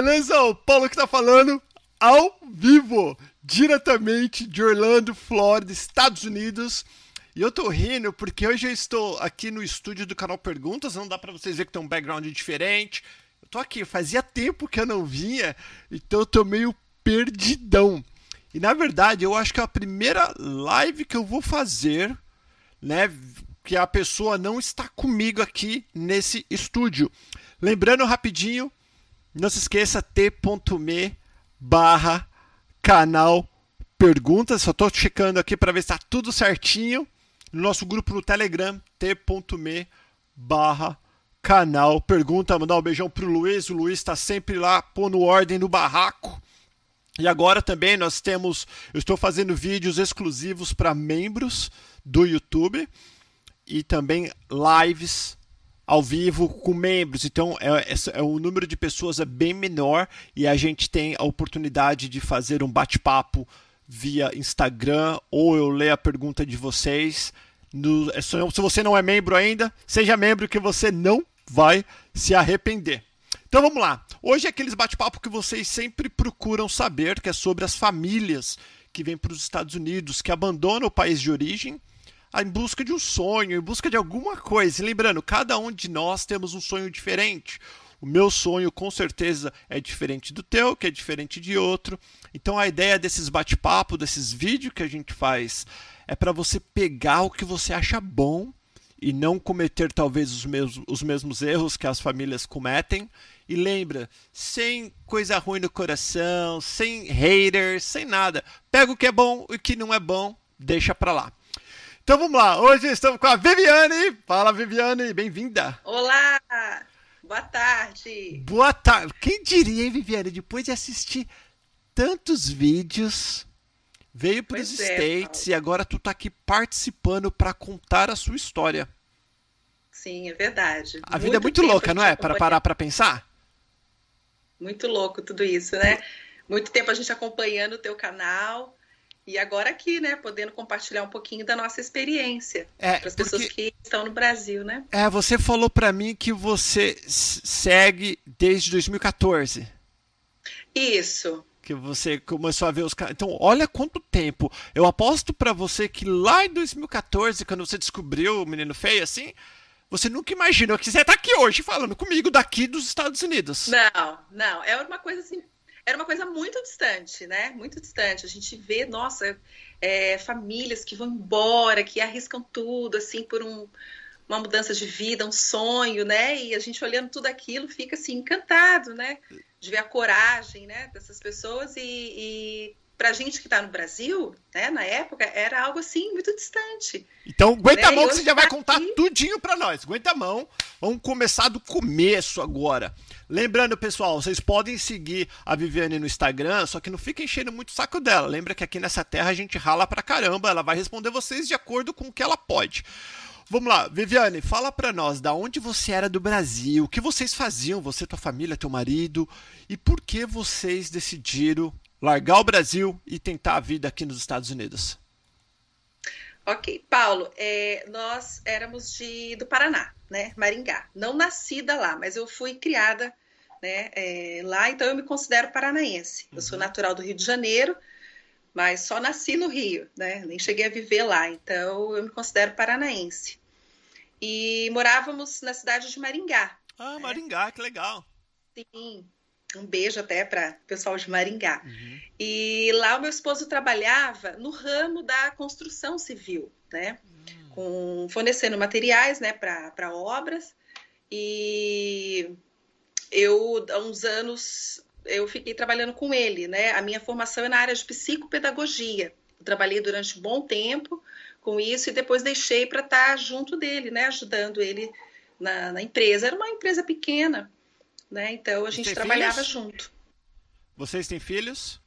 beleza? O Paulo que tá falando ao vivo, diretamente de Orlando, Flórida, Estados Unidos. E eu tô rindo porque hoje eu estou aqui no estúdio do canal Perguntas, não dá para vocês ver que tem um background diferente. Eu tô aqui, fazia tempo que eu não vinha, então eu tô meio perdidão. E na verdade, eu acho que é a primeira live que eu vou fazer, né, que a pessoa não está comigo aqui nesse estúdio. Lembrando rapidinho, não se esqueça t.me barra canal perguntas. Só estou checando aqui para ver se está tudo certinho. No nosso grupo no Telegram, t.me barra canal pergunta. Mandar um beijão pro Luiz. O Luiz está sempre lá pondo ordem no barraco. E agora também nós temos. Eu estou fazendo vídeos exclusivos para membros do YouTube e também lives ao vivo com membros. Então, é, é, o número de pessoas é bem menor e a gente tem a oportunidade de fazer um bate-papo via Instagram ou eu leio a pergunta de vocês. No, é se você não é membro ainda, seja membro que você não vai se arrepender. Então vamos lá. Hoje é aqueles bate-papo que vocês sempre procuram saber, que é sobre as famílias que vêm para os Estados Unidos, que abandonam o país de origem em busca de um sonho, em busca de alguma coisa. E lembrando, cada um de nós temos um sonho diferente. O meu sonho com certeza é diferente do teu, que é diferente de outro. Então a ideia desses bate-papo, desses vídeos que a gente faz, é para você pegar o que você acha bom e não cometer talvez os mesmos, os mesmos erros que as famílias cometem. E lembra, sem coisa ruim no coração, sem haters, sem nada. Pega o que é bom e o que não é bom, deixa pra lá. Então vamos lá, hoje estamos com a Viviane. Fala, Viviane, bem-vinda. Olá, boa tarde. Boa tarde. Quem diria, hein, Viviane, depois de assistir tantos vídeos, veio para os é, States Paulo. e agora tu tá aqui participando para contar a sua história. Sim, é verdade. A muito vida é muito louca, não é? Para parar para pensar? Muito louco tudo isso, né? Muito tempo a gente acompanhando o teu canal e agora aqui, né, podendo compartilhar um pouquinho da nossa experiência é, para as pessoas que estão no Brasil, né? É, você falou para mim que você segue desde 2014. Isso. Que você começou a ver os caras. Então, olha quanto tempo. Eu aposto para você que lá em 2014, quando você descobriu o Menino Feio, assim, você nunca imaginou que você tá aqui hoje falando comigo daqui dos Estados Unidos. Não, não. É uma coisa assim era uma coisa muito distante, né? Muito distante. A gente vê, nossa, é, famílias que vão embora, que arriscam tudo, assim, por um, uma mudança de vida, um sonho, né? E a gente olhando tudo aquilo fica assim encantado, né? De ver a coragem, né? Dessas pessoas e, e para gente que está no Brasil, né? Na época era algo assim muito distante. Então aguenta né? a mão que você já vai contar aqui... tudinho para nós. Aguenta a mão. Vamos começar do começo agora. Lembrando, pessoal, vocês podem seguir a Viviane no Instagram, só que não fica enchendo muito o saco dela. Lembra que aqui nessa terra a gente rala pra caramba, ela vai responder vocês de acordo com o que ela pode. Vamos lá, Viviane, fala pra nós, da onde você era do Brasil, o que vocês faziam, você, tua família, teu marido, e por que vocês decidiram largar o Brasil e tentar a vida aqui nos Estados Unidos? Ok, Paulo, é, nós éramos de, do Paraná, né, Maringá. Não nascida lá, mas eu fui criada né, é, lá, então eu me considero paranaense. Eu sou uhum. natural do Rio de Janeiro, mas só nasci no Rio, né? Nem cheguei a viver lá, então eu me considero paranaense. E morávamos na cidade de Maringá. Ah, né? Maringá, que legal. Sim. Um beijo até para o pessoal de Maringá. Uhum. E lá o meu esposo trabalhava no ramo da construção civil, né? Uhum. Com, fornecendo materiais né, para obras. E eu, há uns anos, eu fiquei trabalhando com ele, né? A minha formação é na área de psicopedagogia. Eu trabalhei durante um bom tempo com isso e depois deixei para estar tá junto dele, né? Ajudando ele na, na, empresa. Era uma empresa pequena, né? Então a gente trabalhava filhos? junto. Vocês têm filhos?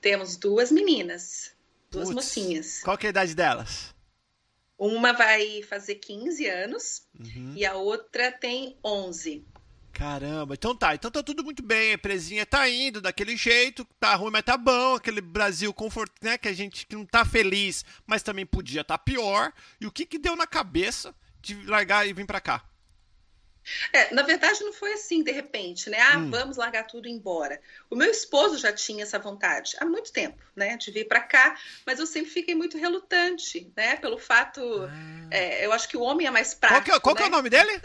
Temos duas meninas, duas Puts, mocinhas. Qual é a idade delas? Uma vai fazer 15 anos uhum. e a outra tem 11. Caramba, então tá, então tá tudo muito bem, a empresinha tá indo daquele jeito, tá ruim, mas tá bom, aquele Brasil confort, né, que a gente que não tá feliz, mas também podia estar tá pior. E o que que deu na cabeça de largar e vir para cá? É, na verdade, não foi assim, de repente, né? Ah, hum. vamos largar tudo e ir embora. O meu esposo já tinha essa vontade há muito tempo, né? De vir para cá, mas eu sempre fiquei muito relutante, né? Pelo fato. Ah. É, eu acho que o homem é mais prático. Qual, que, é, qual né? que é o né? nome dele?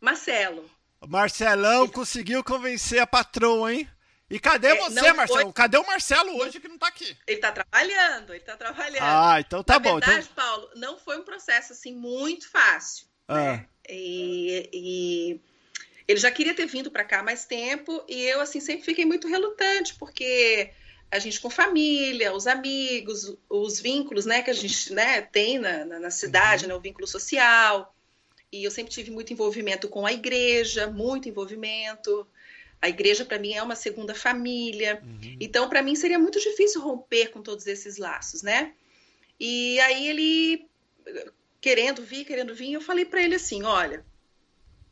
Marcelo. Marcelão conseguiu convencer a patroa, hein? E cadê é, você, Marcelo? Foi... Cadê o Marcelo hoje que não tá aqui? Ele tá trabalhando, ele tá trabalhando. Ah, então tá Na bom. verdade, então... Paulo, não foi um processo assim muito fácil. Ah. Né? E, e, ele já queria ter vindo para cá mais tempo e eu assim sempre fiquei muito relutante porque a gente com família, os amigos, os vínculos, né, que a gente né, tem na, na, na cidade, uhum. né, o vínculo social. E eu sempre tive muito envolvimento com a igreja, muito envolvimento. A igreja para mim é uma segunda família. Uhum. Então para mim seria muito difícil romper com todos esses laços, né? E aí ele querendo vir, querendo vir, eu falei para ele assim, olha,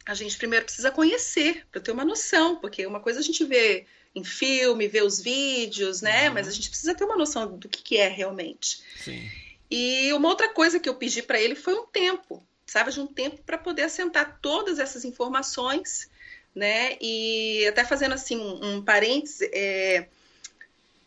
a gente primeiro precisa conhecer para ter uma noção, porque uma coisa a gente vê em filme, vê os vídeos, né? Uhum. Mas a gente precisa ter uma noção do que, que é realmente. Sim. E uma outra coisa que eu pedi para ele foi um tempo, sabe, de um tempo para poder assentar todas essas informações, né? E até fazendo assim um, um parênteses, é,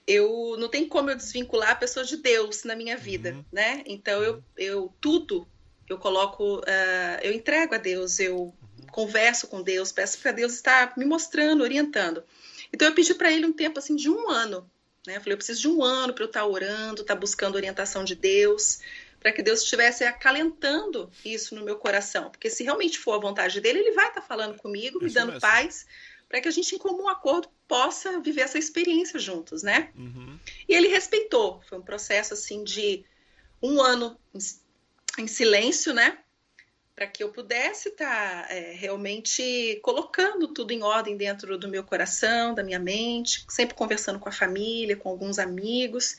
eu não tem como eu desvincular a pessoa de Deus na minha vida, uhum. né? Então eu, eu tudo eu coloco, uh, eu entrego a Deus, eu uhum. converso com Deus, peço para Deus estar me mostrando, orientando. Então eu pedi para ele um tempo assim de um ano, né? Eu falei, eu preciso de um ano para eu estar orando, estar buscando orientação de Deus, para que Deus estivesse acalentando isso no meu coração, porque se realmente for a vontade dele, ele vai estar falando comigo, me dando mesmo. paz, para que a gente em comum acordo possa viver essa experiência juntos, né? Uhum. E ele respeitou. Foi um processo assim de um ano em silêncio, né? Para que eu pudesse estar tá, é, realmente colocando tudo em ordem dentro do meu coração, da minha mente, sempre conversando com a família, com alguns amigos.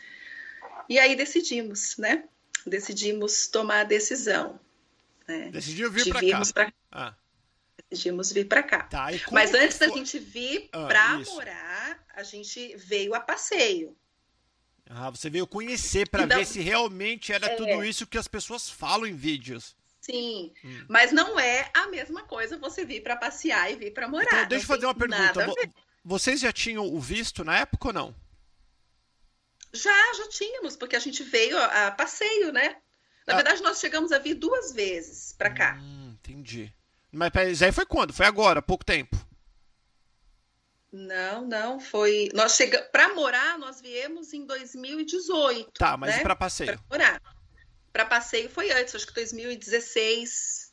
E aí decidimos, né? Decidimos tomar a decisão. Né? Decidiu vir para cá. Pra... Ah. Decidimos vir para cá. Tá, Mas antes da gente vir ah, para morar, a gente veio a passeio. Ah, você veio conhecer para então, ver se realmente era é, tudo isso que as pessoas falam em vídeos. Sim, hum. mas não é a mesma coisa você vir para passear e vir para morar. Então, deixa eu fazer uma pergunta. Vocês já tinham o visto na época ou não? Já, já tínhamos, porque a gente veio a, a passeio, né? Na ah. verdade, nós chegamos a vir duas vezes para cá. Hum, entendi. Mas aí foi quando? Foi agora, há pouco tempo? Não, não, foi. Nós chegamos para morar, nós viemos em 2018. Tá, mas né? para passeio? Para morar. Para passeio foi antes, acho que 2016.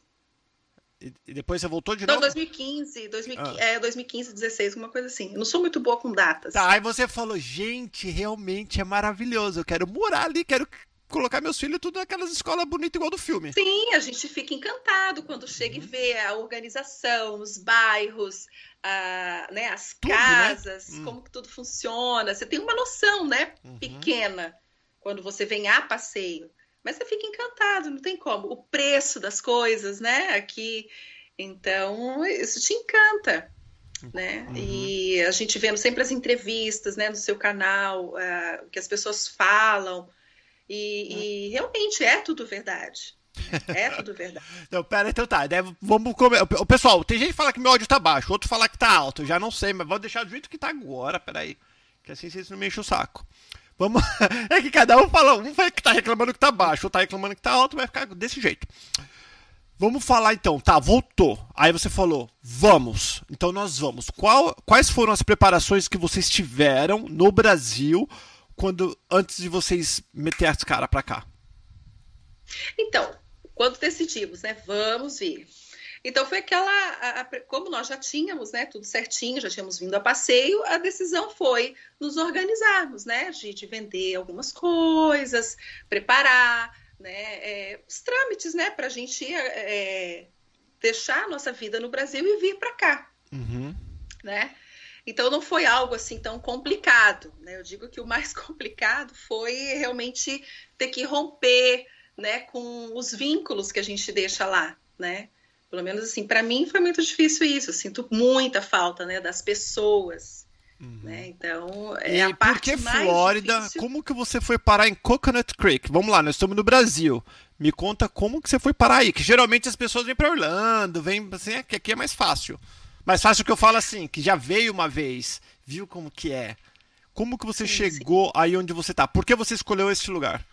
E, depois você voltou de não, novo? Não, 2015, 2015 ah. é, 2015, 16, alguma coisa assim. Eu não sou muito boa com datas. Tá, aí você falou, gente, realmente é maravilhoso. Eu quero morar ali, quero colocar meus filhos tudo naquelas escolas bonitas igual do filme. Sim, a gente fica encantado quando chega uhum. e vê a organização, os bairros, a, né, as tudo, né? casas, né? como que tudo funciona. Você tem uma noção, né, uhum. pequena, quando você vem a passeio. Mas você fica encantado, não tem como. O preço das coisas, né, aqui. Então, isso te encanta. Né? Uhum. E a gente vendo sempre as entrevistas né, no seu canal, uh, o que as pessoas falam, e, e realmente é tudo verdade. É tudo verdade. Não, pera, então tá. Vamos comer. Pessoal, tem gente que fala que meu áudio tá baixo, outro fala que tá alto. Eu já não sei, mas vou deixar do jeito que tá agora. Peraí. Que assim vocês não me enchem o saco. Vamos. É que cada um fala. Um vai que tá reclamando que tá baixo, outro tá reclamando que tá alto, vai ficar desse jeito. Vamos falar então, tá, voltou. Aí você falou, vamos. Então nós vamos. Qual, quais foram as preparações que vocês tiveram no Brasil quando antes de vocês meter as caras para cá? Então, quando decidimos, né, vamos vir. Então foi aquela, a, a, como nós já tínhamos, né, tudo certinho, já tínhamos vindo a passeio, a decisão foi nos organizarmos, né, de, de vender algumas coisas, preparar, né, é, os trâmites, né, para a gente é, deixar a nossa vida no Brasil e vir para cá, uhum. né? Então não foi algo assim tão complicado, né? Eu digo que o mais complicado foi realmente ter que romper, né, com os vínculos que a gente deixa lá, né? Pelo menos assim, para mim foi muito difícil isso. Eu sinto muita falta, né, das pessoas, Uhum. Né? Então, é e a parte por que Flórida? Difícil. Como que você foi parar em Coconut Creek? Vamos lá, nós estamos no Brasil. Me conta como que você foi parar aí. Que geralmente as pessoas vêm para Orlando, vêm assim, é que aqui é mais fácil. Mais fácil que eu falo assim, que já veio uma vez, viu como que é. Como que você sim, chegou sim. aí onde você está? Por que você escolheu esse lugar?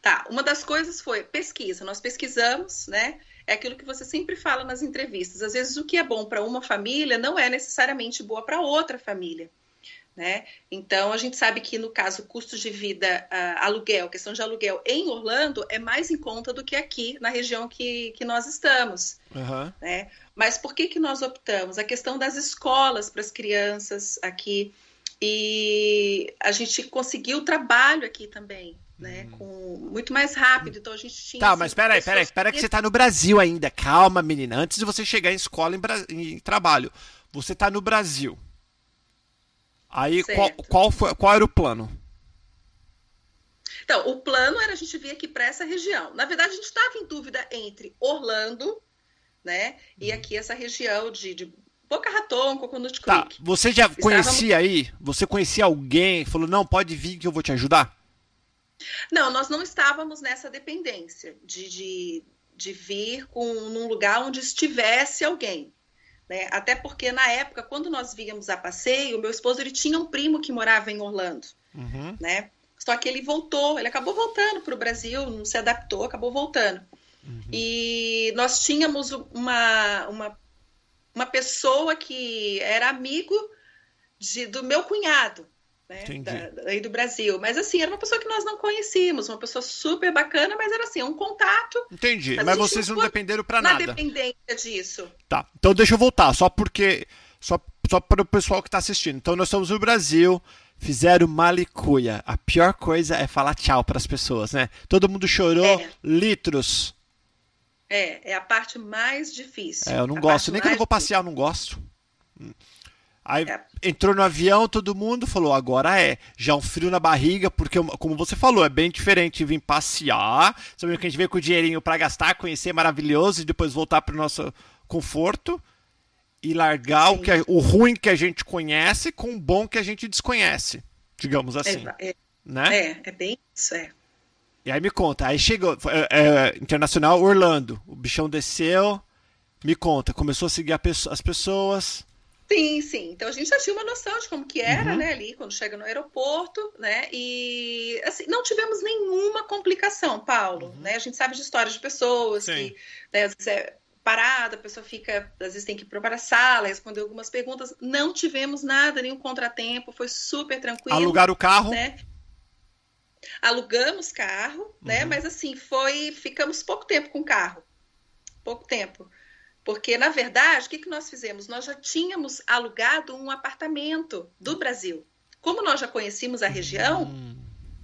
Tá, uma das coisas foi pesquisa. Nós pesquisamos, né? É aquilo que você sempre fala nas entrevistas. Às vezes o que é bom para uma família não é necessariamente boa para outra família. Né? Então a gente sabe que no caso custo de vida, uh, aluguel, questão de aluguel em Orlando é mais em conta do que aqui na região que, que nós estamos. Uhum. Né? Mas por que, que nós optamos? A questão das escolas para as crianças aqui e a gente conseguiu trabalho aqui também né? Hum. Com muito mais rápido. Então a gente tinha. Tá, assim, mas peraí, peraí, espera que você tá no Brasil ainda. Calma, menina. Antes de você chegar em escola em, Bra... em trabalho, você tá no Brasil. Aí qual, qual, foi, qual era o plano? Então, o plano era a gente vir aqui para essa região. Na verdade, a gente estava em dúvida entre Orlando, né? E uhum. aqui essa região de, de Boca Raton, Coconut tá, Creek. Tá, você já Estávamos... conhecia aí? Você conhecia alguém? Falou, não, pode vir que eu vou te ajudar? Não, nós não estávamos nessa dependência de, de, de vir com, num lugar onde estivesse alguém. Né? Até porque na época, quando nós víamos a passeio, meu esposo ele tinha um primo que morava em Orlando, uhum. né? Só que ele voltou, ele acabou voltando para o Brasil, não se adaptou, acabou voltando. Uhum. E nós tínhamos uma, uma, uma pessoa que era amigo de, do meu cunhado, né? Da, aí do Brasil. Mas assim, era uma pessoa que nós não conhecíamos, uma pessoa super bacana, mas era assim, um contato. Entendi. Mas, mas vocês não, não dependeram para nada. Na dependência disso. Tá. Então deixa eu voltar, só porque. Só, só para o pessoal que está assistindo. Então nós estamos no Brasil, fizeram malicuia. A pior coisa é falar tchau para as pessoas, né? Todo mundo chorou é. litros. É, é a parte mais difícil. É, eu não gosto. Nem quando eu vou passear, eu não gosto. Aí é. entrou no avião, todo mundo falou, agora é. Já um frio na barriga, porque, como você falou, é bem diferente vir passear, sabendo que a gente veio com o dinheirinho para gastar, conhecer maravilhoso e depois voltar para o nosso conforto e largar o, que é, o ruim que a gente conhece com o bom que a gente desconhece, digamos assim. É, é, né? é, é bem isso, é. E aí me conta, aí chegou, é, é, Internacional Orlando, o bichão desceu, me conta, começou a seguir a, as pessoas Sim, sim. Então a gente já tinha uma noção de como que era, uhum. né, ali quando chega no aeroporto, né? E assim, não tivemos nenhuma complicação, Paulo, uhum. né? A gente sabe de histórias de pessoas sim. que, né, às vezes é parada, a pessoa fica, às vezes tem que ir para a sala, responder algumas perguntas. Não tivemos nada, nenhum contratempo, foi super tranquilo. Alugar o carro? Né? Alugamos carro, né? uhum. né? Mas assim, foi, ficamos pouco tempo com o carro. Pouco tempo. Porque, na verdade, o que, que nós fizemos? Nós já tínhamos alugado um apartamento do Brasil. Como nós já conhecíamos a região, hum,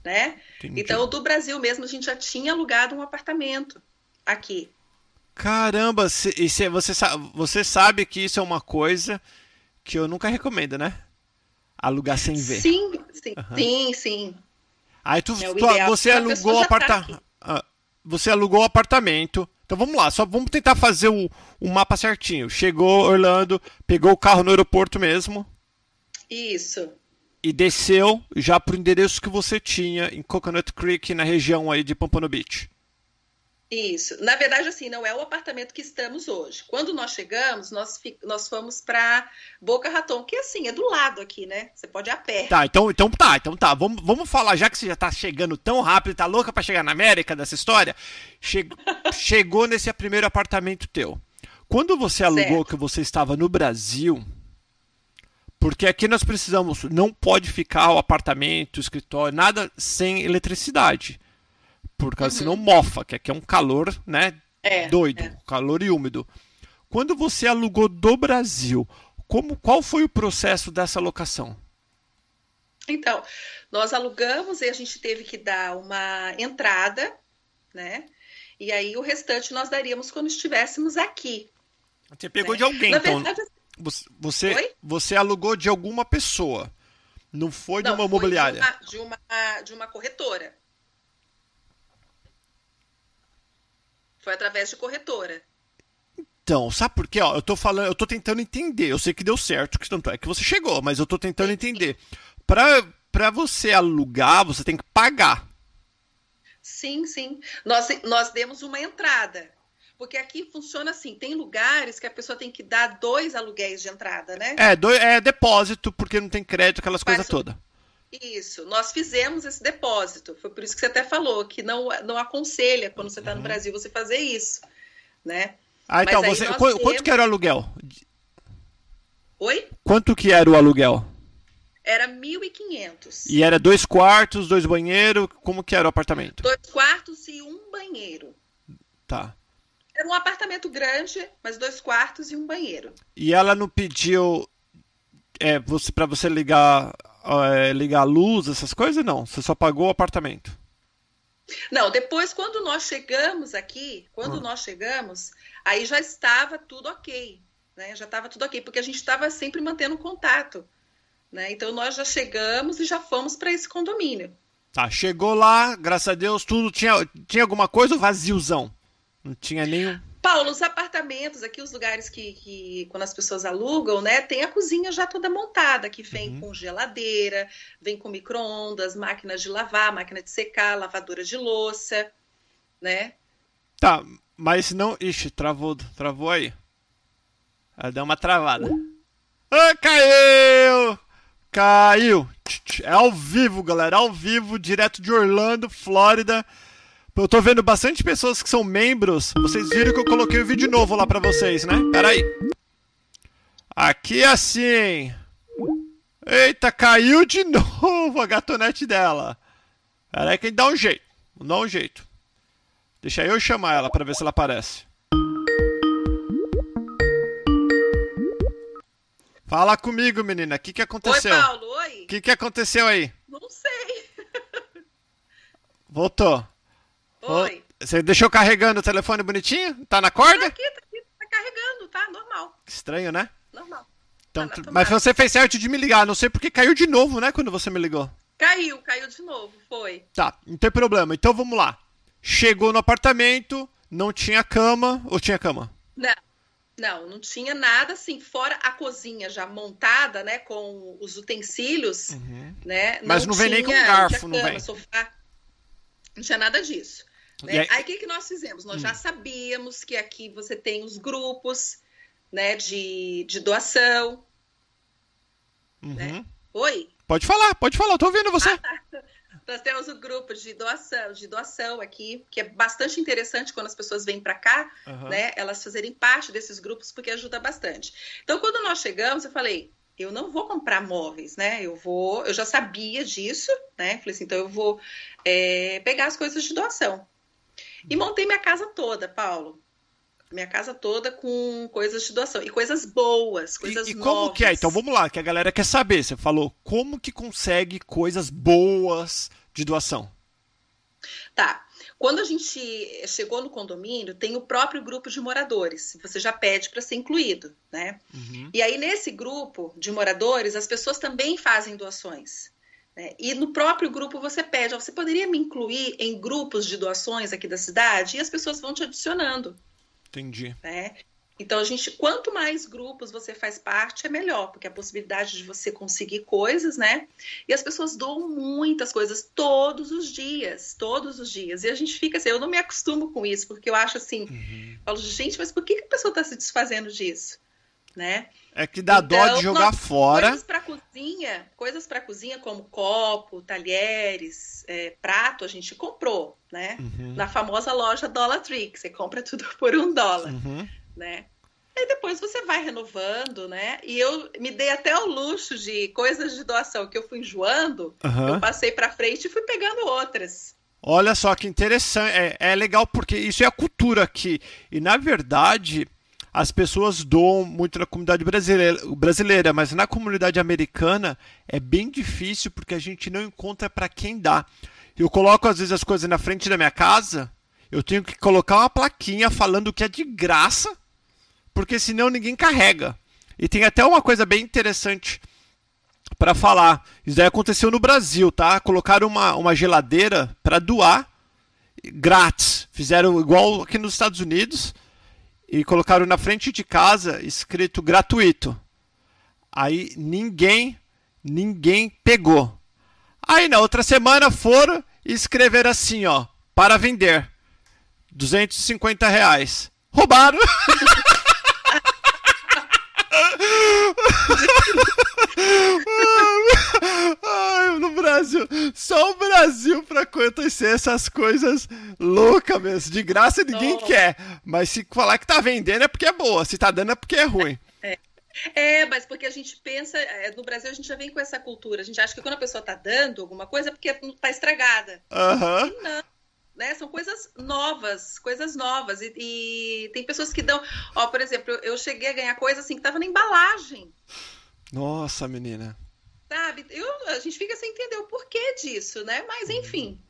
né? Entendi. Então, do Brasil mesmo, a gente já tinha alugado um apartamento aqui. Caramba, e você, você sabe que isso é uma coisa que eu nunca recomendo, né? Alugar sem ver. Sim, sim, uhum. sim, sim. Aí tu, é tu você alugou o apartamento. Tá você alugou o apartamento então vamos lá, só vamos tentar fazer o, o mapa certinho. Chegou Orlando, pegou o carro no aeroporto mesmo. Isso. E desceu já para o endereço que você tinha em Coconut Creek, na região aí de Pompano Beach. Isso. Na verdade, assim, não é o apartamento que estamos hoje. Quando nós chegamos, nós, nós fomos para Boca Raton, que assim, é do lado aqui, né? Você pode ir a pé. Tá, então, então tá, então tá. Vamos, vamos falar, já que você já tá chegando tão rápido, tá louca para chegar na América dessa história, che chegou nesse primeiro apartamento teu. Quando você alugou certo. que você estava no Brasil, porque aqui nós precisamos, não pode ficar o apartamento, o escritório, nada sem eletricidade por causa uhum. senão mofa, que aqui é um calor, né? É, doido, é. calor e úmido. Quando você alugou do Brasil, como qual foi o processo dessa locação? Então, nós alugamos e a gente teve que dar uma entrada, né? E aí o restante nós daríamos quando estivéssemos aqui. Você pegou né? de alguém, Na então. Verdade, você, você alugou de alguma pessoa. Não foi de não, uma imobiliária. De uma, de uma, de uma corretora. Foi através de corretora. então, sabe por quê? Ó, eu tô falando, eu tô tentando entender. Eu sei que deu certo, que tanto é que você chegou, mas eu tô tentando entender. Pra, pra você alugar, você tem que pagar. Sim, sim. Nós, nós demos uma entrada. Porque aqui funciona assim: tem lugares que a pessoa tem que dar dois aluguéis de entrada, né? É, do, é depósito, porque não tem crédito, aquelas coisas todas. Isso, nós fizemos esse depósito. Foi por isso que você até falou que não, não aconselha quando você está no uhum. Brasil você fazer isso, né? Ah, então, você, quanto temos... que era o aluguel? Oi? Quanto que era o aluguel? Era 1.500. E era dois quartos, dois banheiros, como que era o apartamento? Dois quartos e um banheiro. Tá. Era um apartamento grande, mas dois quartos e um banheiro. E ela não pediu é, você, para você ligar, é, ligar a luz, essas coisas? Não, você só pagou o apartamento. Não, depois, quando nós chegamos aqui, quando hum. nós chegamos, aí já estava tudo ok. Né? Já estava tudo ok, porque a gente estava sempre mantendo contato. Né? Então nós já chegamos e já fomos para esse condomínio. Tá, chegou lá, graças a Deus, tudo tinha, tinha alguma coisa ou vaziozão? Não tinha nenhum. Paulo, os apartamentos aqui, os lugares que, que quando as pessoas alugam, né, tem a cozinha já toda montada, que vem uhum. com geladeira, vem com micro-ondas, máquinas de lavar, máquina de secar, lavadora de louça, né? Tá, mas não. Ixi, travou, travou aí. Ela deu uma travada. Ah, caiu! Caiu! É ao vivo, galera, ao vivo, direto de Orlando, Flórida. Eu tô vendo bastante pessoas que são membros. Vocês viram que eu coloquei o vídeo novo lá pra vocês, né? Pera aí. Aqui é assim. Eita, caiu de novo a gatonete dela. Pera aí que dá um jeito. Dá um jeito. Deixa eu chamar ela pra ver se ela aparece. Fala comigo, menina. O que, que aconteceu? Oi, Paulo. Oi. O que, que aconteceu aí? Não sei. Voltou. Oi. Você deixou carregando o telefone bonitinho? Tá na corda? Tá aqui, tá aqui. Tá carregando, tá? Normal. Estranho, né? Normal. Então, tá mas você fez certo de me ligar. Não sei porque caiu de novo, né? Quando você me ligou. Caiu, caiu de novo. Foi. Tá, não tem problema. Então vamos lá. Chegou no apartamento, não tinha cama. Ou tinha cama? Não. Não, não tinha nada assim, fora a cozinha já montada, né, com os utensílios, uhum. né? Mas não, não vem nem com garfo, não, cama, vem. Sofá, não tinha nada disso. Né? Aí, o que, que nós fizemos? Nós hum. já sabíamos que aqui você tem os grupos, né, de, de doação. Uhum. Né? Oi? Pode falar, pode falar, eu tô ouvindo você. Ah, tá. Nós temos o um grupo de doação, de doação aqui, que é bastante interessante quando as pessoas vêm para cá, uhum. né? Elas fazerem parte desses grupos, porque ajuda bastante. Então, quando nós chegamos, eu falei, eu não vou comprar móveis, né? Eu vou, eu já sabia disso, né? Falei assim, então eu vou é, pegar as coisas de doação. E montei minha casa toda, Paulo. Minha casa toda com coisas de doação. E coisas boas, coisas E, e como novas. que é? Então vamos lá, que a galera quer saber. Você falou, como que consegue coisas boas de doação? Tá. Quando a gente chegou no condomínio, tem o próprio grupo de moradores. Você já pede para ser incluído, né? Uhum. E aí, nesse grupo de moradores, as pessoas também fazem doações. Né? E no próprio grupo você pede, você poderia me incluir em grupos de doações aqui da cidade? E as pessoas vão te adicionando. Entendi. Né? Então, a gente, quanto mais grupos você faz parte, é melhor, porque a possibilidade de você conseguir coisas, né? E as pessoas doam muitas coisas todos os dias, todos os dias. E a gente fica assim, eu não me acostumo com isso, porque eu acho assim, uhum. falo, gente, mas por que a pessoa está se desfazendo disso? Né? É que dá então, dó de então, jogar fora. Coisas para cozinha, coisas para cozinha como copo, talheres, é, prato, a gente comprou, né? Uhum. Na famosa loja Dollar Tree, que você compra tudo por um dólar. Uhum né? E depois você vai renovando, né? E eu me dei até o luxo de coisas de doação que eu fui enjoando, uhum. eu passei para frente e fui pegando outras. Olha só que interessante, é, é legal porque isso é a cultura aqui. E na verdade, as pessoas doam muito na comunidade brasileira, brasileira, mas na comunidade americana é bem difícil porque a gente não encontra para quem dá. Eu coloco às vezes as coisas na frente da minha casa, eu tenho que colocar uma plaquinha falando que é de graça porque senão ninguém carrega. E tem até uma coisa bem interessante para falar. Isso daí aconteceu no Brasil, tá? Colocaram uma, uma geladeira para doar grátis. Fizeram igual aqui nos Estados Unidos. E colocaram na frente de casa escrito gratuito. Aí ninguém, ninguém pegou. Aí na outra semana foram e escreveram assim, ó, para vender. 250 reais. Roubaram! Ai, no Brasil, só o Brasil para acontecer essas coisas loucas mesmo. De graça ninguém quer. Mas se falar que tá vendendo é porque é boa, se tá dando é porque é ruim. É. É, mas porque a gente pensa, é, no Brasil a gente já vem com essa cultura. A gente acha que quando a pessoa tá dando alguma coisa é porque tá estragada. Uhum. E não. Né? São coisas novas, coisas novas. E, e, tem pessoas que dão. Ó, por exemplo, eu cheguei a ganhar coisa assim que tava na embalagem. Nossa, menina. Sabe? Eu, a gente fica sem entender o porquê disso, né? Mas enfim.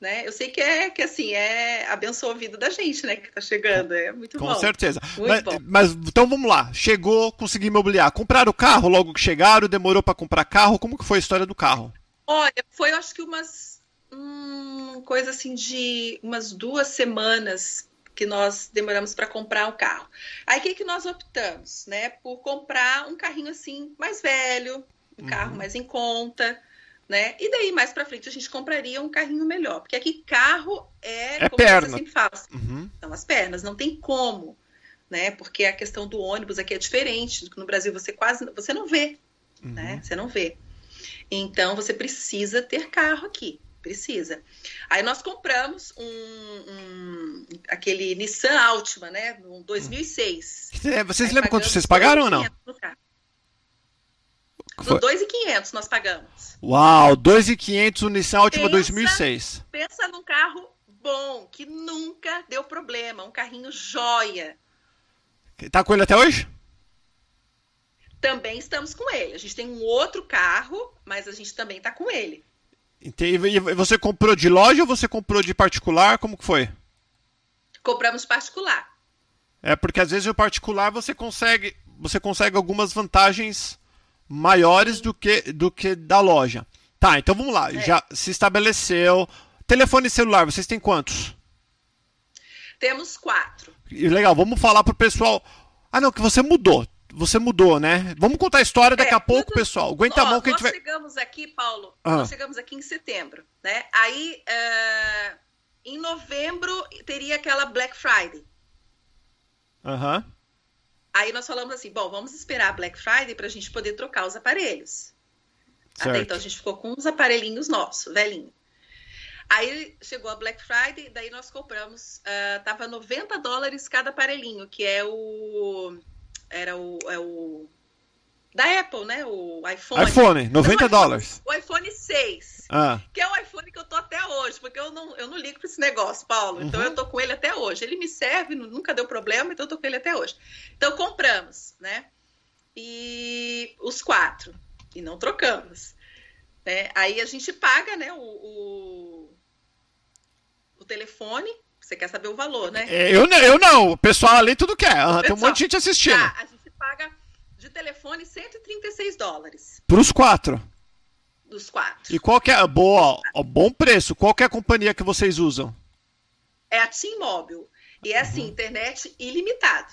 Né? Eu sei que é que assim é abençoa a vida da gente, né? Que tá chegando, é muito Com bom. Com certeza. Mas, bom. mas então vamos lá. Chegou, consegui mobiliar. Compraram o carro logo que chegaram? Demorou para comprar carro? Como que foi a história do carro? Olha, foi eu acho que umas hum, coisa assim de umas duas semanas que nós demoramos para comprar o carro. Aí o que, que nós optamos, né? Por comprar um carrinho assim mais velho, um uhum. carro mais em conta, né? E daí mais para frente a gente compraria um carrinho melhor, porque aqui carro é, é como perna. você sempre fala, uhum. são as pernas, não tem como, né? Porque a questão do ônibus aqui é diferente, no Brasil você quase você não vê, uhum. né? Você não vê. Então você precisa ter carro aqui precisa. Aí nós compramos um, um, aquele Nissan Altima, né, no 2006. Vocês Aí lembram quanto vocês pagaram ou não? No 2.500 nós pagamos. Uau, 2.500 o Nissan Altima pensa, 2006. Pensa num carro bom, que nunca deu problema, um carrinho joia. Tá com ele até hoje? Também estamos com ele. A gente tem um outro carro, mas a gente também tá com ele. E você comprou de loja ou você comprou de particular? Como que foi? Compramos particular. É porque às vezes o particular você consegue, você consegue algumas vantagens maiores do que do que da loja. Tá, então vamos lá. É. Já se estabeleceu. Telefone celular, vocês têm quantos? Temos quatro. Legal, vamos falar pro pessoal. Ah, não, que você mudou você mudou, né? Vamos contar a história daqui é, a pouco, tudo... pessoal. Aguenta Ó, a mão que a gente vai. Nós chegamos aqui, Paulo. Ah. Nós chegamos aqui em setembro, né? Aí, uh, em novembro, teria aquela Black Friday. Aham. Uhum. Aí nós falamos assim: bom, vamos esperar a Black Friday para a gente poder trocar os aparelhos. Certo. Até então a gente ficou com uns aparelhinhos nossos, velhinho. Aí chegou a Black Friday, daí nós compramos, uh, tava 90 dólares cada aparelhinho, que é o era o, é o da Apple, né? O iPhone. iPhone, 90 dólares. O iPhone 6. Ah. Que é o iPhone que eu tô até hoje, porque eu não, eu não ligo para esse negócio, Paulo. Então uhum. eu tô com ele até hoje. Ele me serve, nunca deu problema, então eu tô com ele até hoje. Então compramos, né? E os quatro. E não trocamos. Né? Aí a gente paga, né? O, o, o telefone você quer saber o valor, né? É, eu, eu não, o pessoal ali tudo quer. Pessoal, tem um monte de gente assistindo. Tá, a gente paga de telefone 136 dólares. Para os quatro? Dos quatro. E qual que é, boa, bom preço, qual é a companhia que vocês usam? É a T-Mobile. E é assim, uhum. internet ilimitada.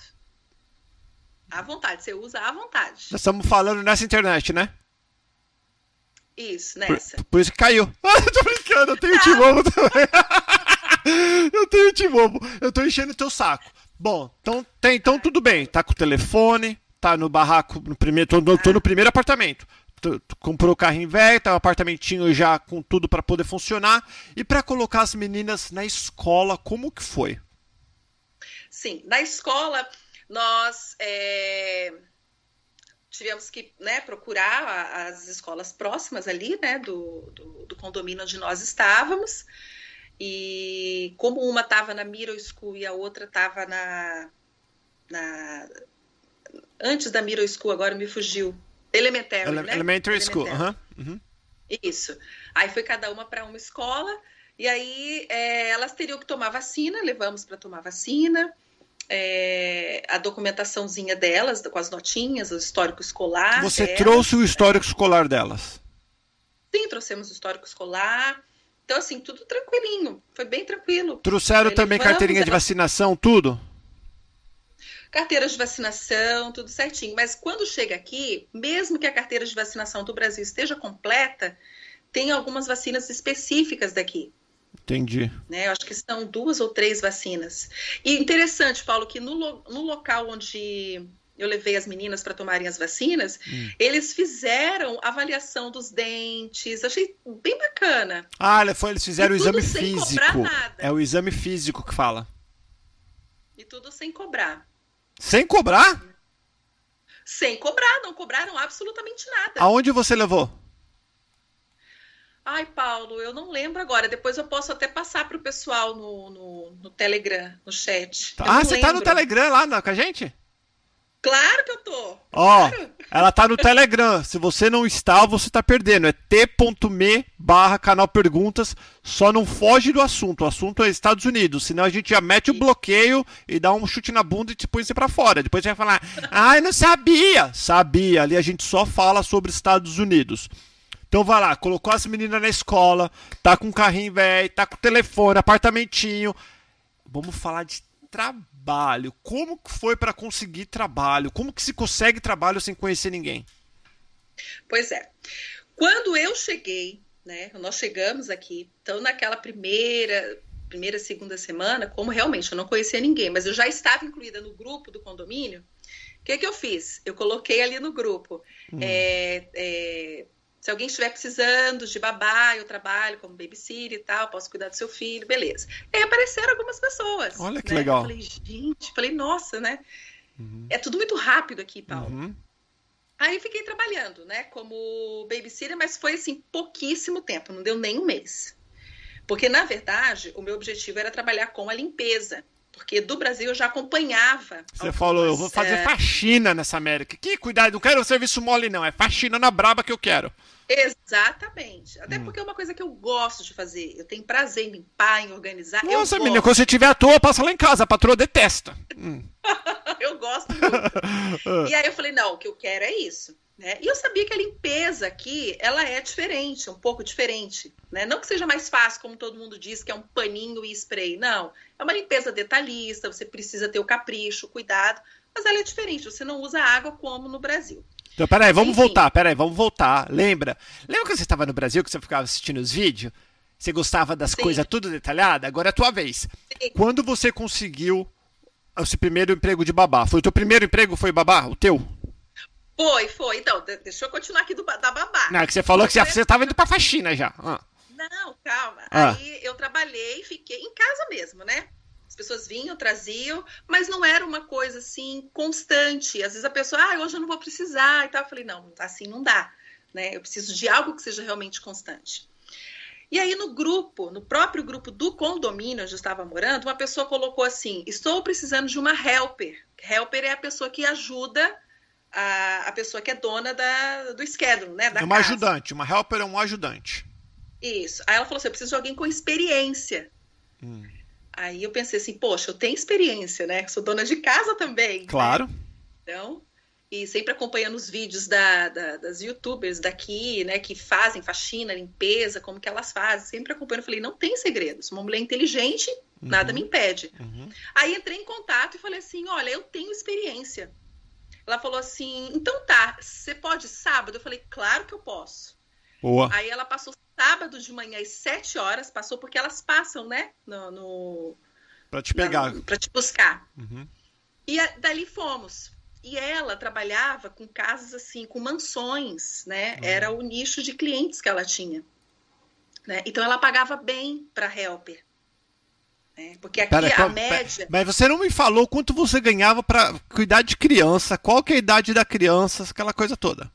À vontade, você usa à vontade. Nós estamos falando nessa internet, né? Isso, nessa. Por, por isso que caiu. Ah, tô brincando, eu tenho tá. T-Mobile também. eu tenho T-Mobile, eu tô enchendo teu saco. Bom, então, tem, então tudo bem. Tá com o telefone, tá no barraco, no primeiro, tô, no, tô no primeiro apartamento. Tu, tu comprou o carrinho velho, tá um apartamentinho já com tudo para poder funcionar. E para colocar as meninas na escola, como que foi? Sim, na escola nós é, tivemos que né, procurar as escolas próximas ali, né, do, do, do condomínio onde nós estávamos. E como uma estava na Middle School e a outra estava na, na. Antes da Middle School, agora me fugiu. Elementary, Ele né? Elementary School, uhum. uhum. Isso. Aí foi cada uma para uma escola, e aí é, elas teriam que tomar vacina, levamos para tomar vacina. É, a documentaçãozinha delas, com as notinhas, o histórico escolar. Você delas, trouxe o histórico escolar delas? Sim, trouxemos o histórico escolar. Então, assim, tudo tranquilinho. Foi bem tranquilo. Trouxeram também carteirinha de vacinação, tudo? carteira de vacinação, tudo certinho. Mas quando chega aqui, mesmo que a carteira de vacinação do Brasil esteja completa, tem algumas vacinas específicas daqui. Entendi. Né? Eu acho que são duas ou três vacinas. E interessante, Paulo, que no, no local onde eu levei as meninas para tomarem as vacinas, hum. eles fizeram avaliação dos dentes, achei bem bacana. Ah, foi, eles fizeram e o exame físico. É o exame físico que fala. E tudo sem cobrar. Sem cobrar? Sem cobrar, não cobraram absolutamente nada. Aonde você levou? Ai, Paulo, eu não lembro agora. Depois eu posso até passar para o pessoal no, no, no, Telegram, no chat. Tá. Ah, você lembro. tá no Telegram lá com a gente? Claro que eu tô. Ó, claro. ela tá no Telegram. Se você não está, você tá perdendo. É t.me barra canal perguntas. Só não foge do assunto. O assunto é Estados Unidos. Senão a gente já mete o bloqueio e dá um chute na bunda e te põe você pra fora. Depois você vai falar, ai, ah, não sabia. Sabia. Ali a gente só fala sobre Estados Unidos. Então vai lá, colocou as meninas na escola, tá com carrinho velho, tá com telefone, apartamentinho. Vamos falar de trabalho. Como que foi para conseguir trabalho? Como que se consegue trabalho sem conhecer ninguém? Pois é. Quando eu cheguei, né, nós chegamos aqui, então naquela primeira, primeira, segunda semana, como realmente eu não conhecia ninguém, mas eu já estava incluída no grupo do condomínio, o que, que eu fiz? Eu coloquei ali no grupo. Hum. É, é, se alguém estiver precisando de babá, eu trabalho como babysitter e tal, posso cuidar do seu filho, beleza. E aí apareceram algumas pessoas. Olha que né? legal. Eu falei, gente, falei, nossa, né? Uhum. É tudo muito rápido aqui, Paulo. Uhum. Aí fiquei trabalhando, né, como babysitter, mas foi assim pouquíssimo tempo, não deu nem um mês. Porque na verdade, o meu objetivo era trabalhar com a limpeza porque do Brasil eu já acompanhava. Você algumas, falou, eu vou fazer é... faxina nessa América. Que cuidado, não quero serviço mole, não. É faxina na braba que eu quero. Exatamente. Até hum. porque é uma coisa que eu gosto de fazer. Eu tenho prazer em limpar, em organizar. Nossa, menina, quando você tiver à toa, passa lá em casa. A patroa detesta. Hum. eu gosto muito. e aí eu falei, não, o que eu quero é isso. Né? E eu sabia que a limpeza aqui, ela é diferente, um pouco diferente. Né? Não que seja mais fácil, como todo mundo diz, que é um paninho e spray. Não, é uma limpeza detalhista, você precisa ter o capricho, o cuidado, mas ela é diferente, você não usa água como no Brasil. Então, peraí, vamos Enfim. voltar, peraí, vamos voltar. Lembra? Lembra que você estava no Brasil, que você ficava assistindo os vídeos? Você gostava das coisas tudo detalhada? Agora é a tua vez. Sim. Quando você conseguiu esse primeiro emprego de babá? Foi o teu primeiro emprego, foi babá? O teu? Foi, foi. Então, deixa eu continuar aqui do, da babá. Não, é que você falou que você estava indo pra faxina já. Ah. Não, calma. Ah. Aí eu trabalhei, fiquei em casa mesmo, né? As pessoas vinham, traziam, mas não era uma coisa assim constante. Às vezes a pessoa, ah, hoje eu não vou precisar e tal. Eu falei, não, assim não dá. Né? Eu preciso de algo que seja realmente constante. E aí, no grupo, no próprio grupo do condomínio onde eu estava morando, uma pessoa colocou assim: Estou precisando de uma helper. Helper é a pessoa que ajuda a, a pessoa que é dona da, do schedule, né? Da é uma casa. ajudante, uma helper é um ajudante. Isso. Aí ela falou assim: eu preciso de alguém com experiência. Hum. Aí eu pensei assim, poxa, eu tenho experiência, né? Sou dona de casa também. Né? Claro. Né? Então, e sempre acompanhando os vídeos da, da, das youtubers daqui, né, que fazem faxina, limpeza, como que elas fazem, sempre acompanhando, falei, não tem segredo, sou uma mulher inteligente, uhum. nada me impede. Uhum. Aí entrei em contato e falei assim, olha, eu tenho experiência. Ela falou assim: então tá, você pode sábado? Eu falei: claro que eu posso. Boa. Aí ela passou sábado de manhã às 7 horas, passou porque elas passam, né? No. no pra te pegar. Na, pra te buscar. Uhum. E a, dali fomos. E ela trabalhava com casas assim, com mansões, né? Uhum. Era o nicho de clientes que ela tinha. Né? Então ela pagava bem para helper. Né? Porque aqui pera, a média. Mas você não me falou quanto você ganhava para cuidar de criança, qual que é a idade da criança, aquela coisa toda.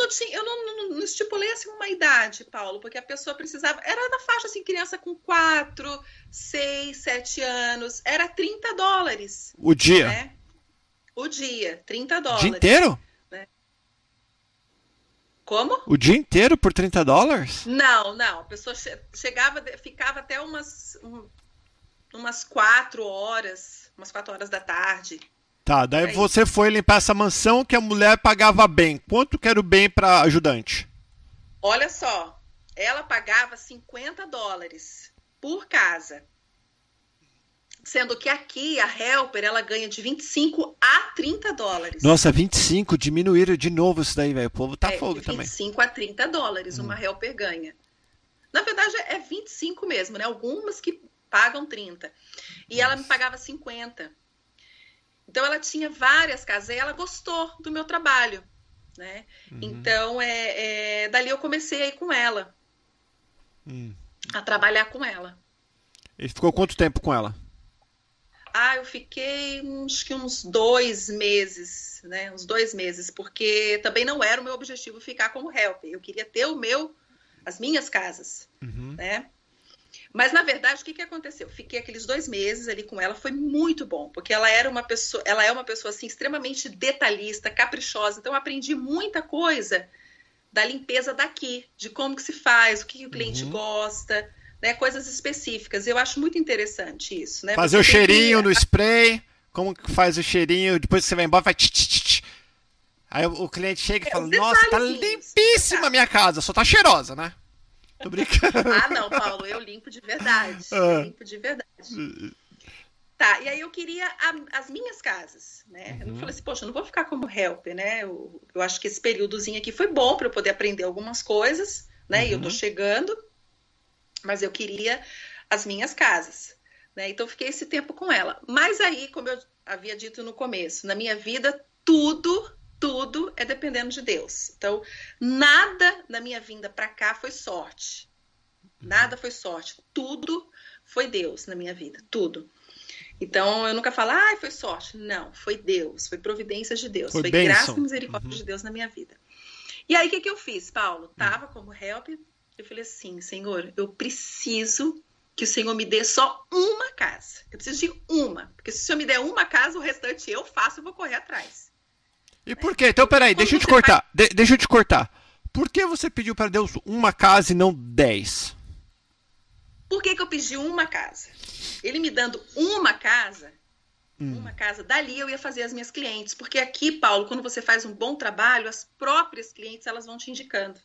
Não eu não, não, não, estipulei assim uma idade, Paulo, porque a pessoa precisava. Era na faixa assim, criança com 4, 6, 7 anos. Era 30 dólares. O dia? Né? O dia, 30 dólares. O dia inteiro? Né? Como? O dia inteiro por 30 dólares? Não, não. A pessoa chegava, ficava até umas, umas quatro horas, umas quatro horas da tarde. Tá, daí Aí. você foi limpar essa mansão que a mulher pagava bem. Quanto que era o bem para ajudante? Olha só, ela pagava 50 dólares por casa. Sendo que aqui a Helper ela ganha de 25 a 30 dólares. Nossa, 25, diminuíram de novo isso daí, velho. O povo tá é, fogo de 25 também. 25 a 30 dólares hum. uma Helper ganha. Na verdade é 25 mesmo, né? Algumas que pagam 30. E Nossa. ela me pagava 50. Então ela tinha várias casas e ela gostou do meu trabalho, né? Uhum. Então é, é, dali eu comecei aí com ela. Hum. A trabalhar com ela. E ficou quanto tempo com ela? Ah, eu fiquei uns que uns dois meses, né? Uns dois meses, porque também não era o meu objetivo ficar como helper. Eu queria ter o meu, as minhas casas, uhum. né? Mas na verdade, o que, que aconteceu? Fiquei aqueles dois meses ali com ela, foi muito bom, porque ela era uma pessoa, ela é uma pessoa assim extremamente detalhista, caprichosa. Então aprendi muita coisa da limpeza daqui, de como que se faz, o que, que o cliente uhum. gosta né, coisas específicas. Eu acho muito interessante isso. Né? Fazer você o cheirinho que... no spray, como que faz o cheirinho, depois que você vai embora, vai. Tch, tch, tch. Aí o cliente chega e é, fala: Nossa, tá limpíssima a minha casa, só tá cheirosa, né? Tô brincando. ah, não, Paulo, eu limpo de verdade. Eu limpo de verdade. Tá, e aí eu queria a, as minhas casas, né? Uhum. Eu falei assim, poxa, eu não vou ficar como helper, né? Eu, eu acho que esse períodozinho aqui foi bom para eu poder aprender algumas coisas, né? Uhum. E eu tô uhum. chegando mas eu queria as minhas casas. Né? Então, fiquei esse tempo com ela. Mas aí, como eu havia dito no começo, na minha vida, tudo, tudo é dependendo de Deus. Então, nada na minha vinda para cá foi sorte. Nada foi sorte. Tudo foi Deus na minha vida. Tudo. Então, eu nunca falo, ah, foi sorte. Não, foi Deus, foi providência de Deus, foi, foi graça e misericórdia uhum. de Deus na minha vida. E aí, o que, que eu fiz, Paulo? Tava como help, eu falei assim, Senhor, eu preciso que o Senhor me dê só uma casa. Eu preciso de uma. Porque se o Senhor me der uma casa, o restante eu faço, eu vou correr atrás. E por quê? Então, peraí, deixa eu te cortar. De deixa eu te cortar. Por que você pediu para Deus uma casa e não dez? Por que, que eu pedi uma casa? Ele me dando uma casa, hum. uma casa, dali eu ia fazer as minhas clientes. Porque aqui, Paulo, quando você faz um bom trabalho, as próprias clientes elas vão te indicando.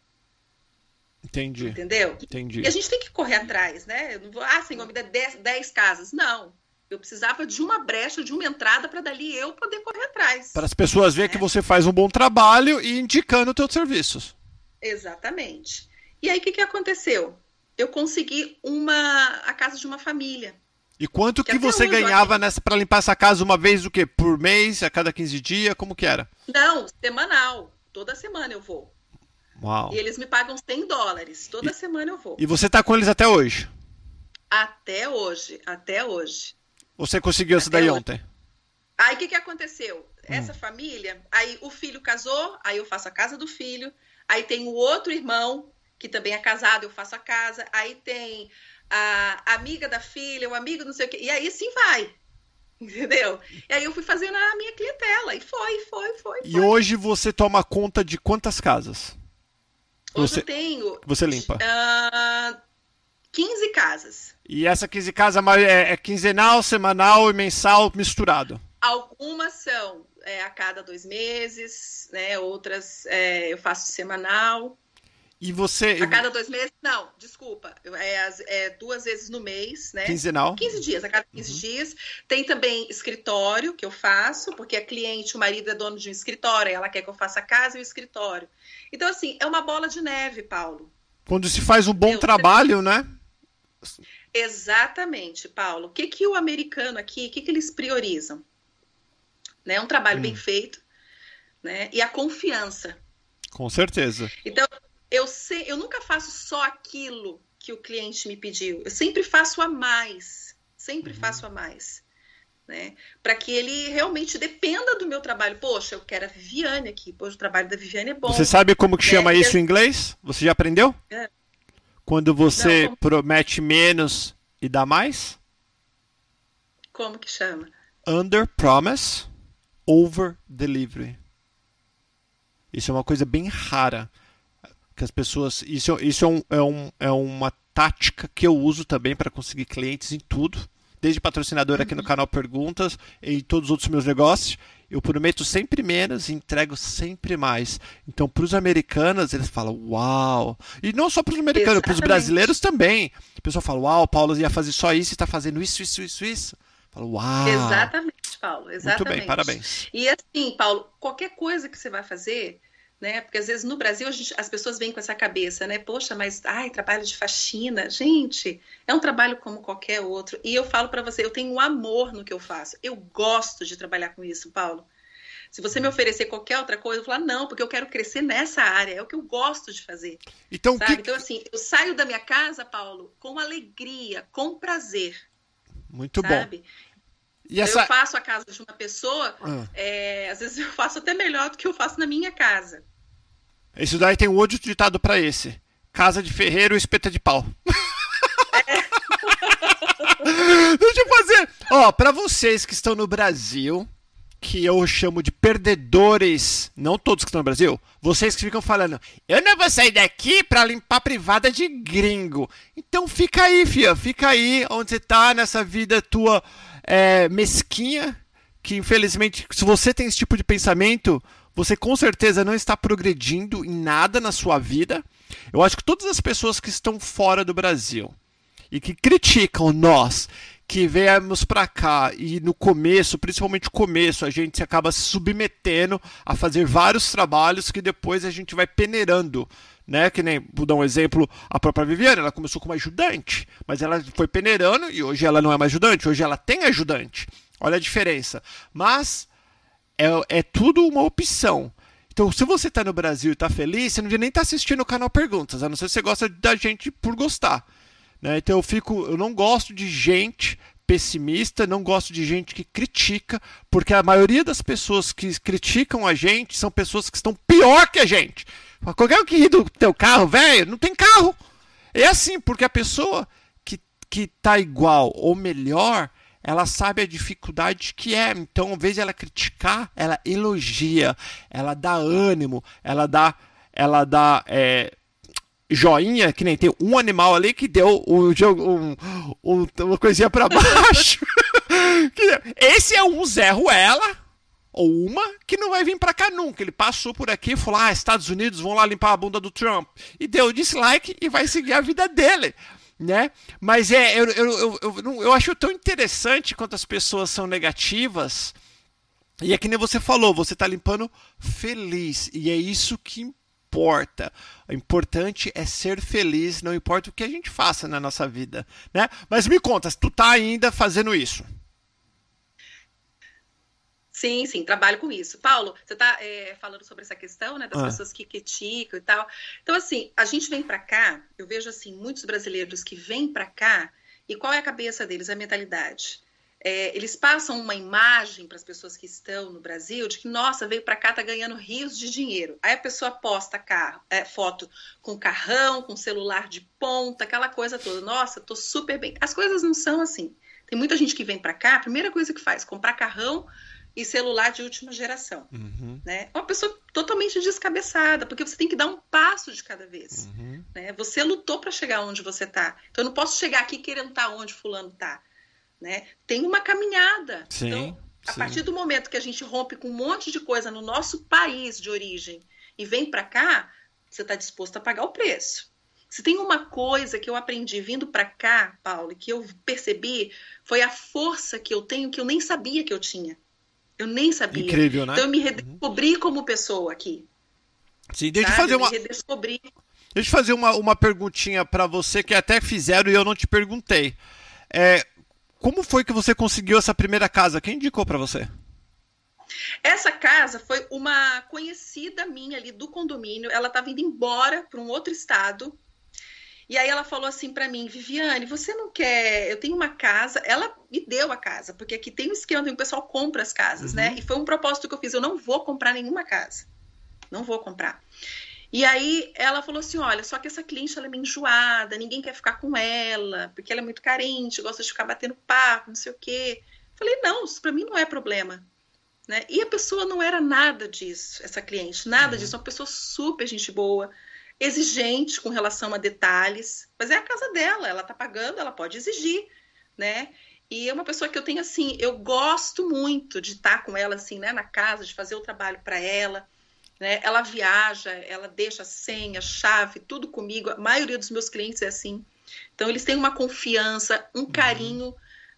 Entendi. Entendeu? Entendi. E a gente tem que correr atrás, né? Eu não vou, ah, Senhor, me dá 10 casas. Não. Eu precisava de uma brecha, de uma entrada para dali eu poder correr atrás. Para as pessoas verem né? que você faz um bom trabalho e indicando os teus serviços. Exatamente. E aí o que, que aconteceu? Eu consegui uma a casa de uma família. E quanto que, que você ganhava nessa para limpar essa casa uma vez o quê? Por mês, a cada 15 dias, como que era? Não, semanal. Toda semana eu vou. Uau. E eles me pagam 100 dólares. Toda e, semana eu vou. E você tá com eles até hoje? Até hoje, até hoje. Você conseguiu isso daí ontem? Aí o que, que aconteceu? Hum. Essa família, aí o filho casou, aí eu faço a casa do filho, aí tem o outro irmão, que também é casado, eu faço a casa, aí tem a amiga da filha, o amigo não sei o quê, e aí sim vai. Entendeu? E aí eu fui fazendo a minha clientela, e foi, foi, foi. E foi. hoje você toma conta de quantas casas? Hoje você, eu tenho. Você limpa? Uh, 15 casas. E essa 15 casas é, é quinzenal, semanal e mensal misturado? Algumas são é, a cada dois meses, né? Outras é, eu faço semanal. E você. A cada dois meses? Não, desculpa. É, é, duas vezes no mês, né? Quinzenal? 15 dias, a cada 15 uhum. dias. Tem também escritório que eu faço, porque a cliente, o marido é dono de um escritório, ela quer que eu faça a casa e o escritório. Então, assim, é uma bola de neve, Paulo. Quando se faz um bom Meu, trabalho, né? Exatamente, Paulo. O que, que o americano aqui, o que, que eles priorizam? Né? Um trabalho hum. bem feito, né? E a confiança. Com certeza. Então, eu, sei, eu nunca faço só aquilo que o cliente me pediu. Eu sempre faço a mais. Sempre uhum. faço a mais né? Para que ele realmente dependa do meu trabalho. Poxa, eu quero a Viviane aqui. Poxa, o trabalho da Viviane é bom. Você sabe como que chama é, isso em inglês? Você já aprendeu? É. Quando você Não, promete menos e dá mais? Como que chama? Under promise, over delivery. Isso é uma coisa bem rara que as pessoas. Isso, isso é, um, é, um, é uma tática que eu uso também para conseguir clientes em tudo desde patrocinador aqui no uhum. canal Perguntas e todos os outros meus negócios. Eu prometo sempre menos e entrego sempre mais. Então, para os americanos, eles falam, uau! E não só para os americanos, para os brasileiros também. O pessoal fala, uau, Paulo ia fazer só isso e está fazendo isso, isso, isso, isso. Falo, uau! Exatamente, Paulo. Exatamente. Muito bem, parabéns. E assim, Paulo, qualquer coisa que você vai fazer, né? Porque às vezes no Brasil gente, as pessoas vêm com essa cabeça, né? Poxa, mas ai, trabalho de faxina, gente, é um trabalho como qualquer outro. E eu falo para você, eu tenho um amor no que eu faço. Eu gosto de trabalhar com isso, Paulo. Se você me oferecer qualquer outra coisa, eu vou falar, não, porque eu quero crescer nessa área, é o que eu gosto de fazer. Então, sabe? que... então assim, eu saio da minha casa, Paulo, com alegria, com prazer. Muito sabe? bom. Essa... Eu faço a casa de uma pessoa, ah. é, às vezes eu faço até melhor do que eu faço na minha casa. Isso daí tem um outro ditado para esse. Casa de ferreiro, espeta de pau. É. Deixa eu fazer. Ó, para vocês que estão no Brasil, que eu chamo de perdedores, não todos que estão no Brasil, vocês que ficam falando, eu não vou sair daqui para limpar privada de gringo. Então fica aí, fia, fica aí onde você tá nessa vida tua é, mesquinha, que infelizmente, se você tem esse tipo de pensamento, você com certeza não está progredindo em nada na sua vida. Eu acho que todas as pessoas que estão fora do Brasil e que criticam nós que viemos para cá e no começo, principalmente começo, a gente acaba se submetendo a fazer vários trabalhos que depois a gente vai peneirando. Né? Que nem, vou dar um exemplo, a própria Viviane, ela começou como ajudante, mas ela foi peneirando e hoje ela não é mais ajudante, hoje ela tem ajudante. Olha a diferença. Mas é, é tudo uma opção. Então, se você está no Brasil e está feliz, você não devia nem estar tá assistindo o canal Perguntas, a não ser que você gosta da gente por gostar. Né? Então eu fico, eu não gosto de gente pessimista, não gosto de gente que critica, porque a maioria das pessoas que criticam a gente são pessoas que estão pior que a gente. Qualquer um que ri do teu carro, velho, não tem carro. É assim, porque a pessoa que, que tá igual ou melhor, ela sabe a dificuldade que é. Então, ao invés de ela criticar, ela elogia, ela dá ânimo, ela dá, ela dá é, joinha, que nem tem um animal ali que deu jogo, um, um, uma coisinha para baixo. Esse é um Zé Ruela, ou uma, que não vai vir para cá nunca. Ele passou por aqui e falou: Ah, Estados Unidos vão lá limpar a bunda do Trump. E deu dislike e vai seguir a vida dele. Né? Mas é, eu, eu, eu, eu, acho tão interessante quanto as pessoas são negativas. E é que nem você falou, você está limpando feliz. E é isso que importa. O importante é ser feliz, não importa o que a gente faça na nossa vida, né? Mas me conta, tu tá ainda fazendo isso? Sim, sim, trabalho com isso. Paulo, você está é, falando sobre essa questão, né, das ah. pessoas que criticam e tal. Então, assim, a gente vem para cá, eu vejo assim muitos brasileiros que vêm para cá e qual é a cabeça deles, a mentalidade? é, eles passam uma imagem para as pessoas que estão no Brasil de que, nossa, veio para cá, tá ganhando rios de dinheiro. Aí a pessoa posta carro, é, foto com carrão, com celular de ponta, aquela coisa toda. Nossa, tô super bem. As coisas não são assim. Tem muita gente que vem para cá, a primeira coisa que faz, comprar carrão e celular de última geração. Uhum. Né? Uma pessoa totalmente descabeçada, porque você tem que dar um passo de cada vez. Uhum. Né? Você lutou para chegar onde você está. Então eu não posso chegar aqui querendo estar tá onde fulano está né? Tem uma caminhada. Sim, então, a sim. partir do momento que a gente rompe com um monte de coisa no nosso país de origem e vem para cá, você está disposto a pagar o preço. Se tem uma coisa que eu aprendi vindo para cá, Paulo, e que eu percebi, foi a força que eu tenho que eu nem sabia que eu tinha. Eu nem sabia. Incrível, né? Então eu me redescobri uhum. como pessoa aqui. Sim, deixa eu fazer uma. redescobri. Deixa eu fazer uma, uma perguntinha para você que até fizeram e eu não te perguntei. É, como foi que você conseguiu essa primeira casa? Quem indicou para você? Essa casa foi uma conhecida minha ali do condomínio. Ela estava indo embora para um outro estado. E aí ela falou assim para mim, Viviane, você não quer? Eu tenho uma casa. Ela me deu a casa, porque aqui tem um esquema, o pessoal compra as casas, né? uhum. né? E foi um propósito que eu fiz. Eu não vou comprar nenhuma casa. Não vou comprar. E aí ela falou assim: olha, só que essa cliente ela é meio enjoada, ninguém quer ficar com ela, porque ela é muito carente, gosta de ficar batendo papo, não sei o quê. Falei, não, isso para mim não é problema. Né? E a pessoa não era nada disso, essa cliente, nada uhum. disso, uma pessoa super gente boa, exigente com relação a detalhes, mas é a casa dela, ela tá pagando, ela pode exigir, né? E é uma pessoa que eu tenho assim, eu gosto muito de estar com ela assim, né, na casa, de fazer o trabalho para ela. Né? Ela viaja, ela deixa a senha, chave, tudo comigo. A maioria dos meus clientes é assim. Então, eles têm uma confiança, um uhum. carinho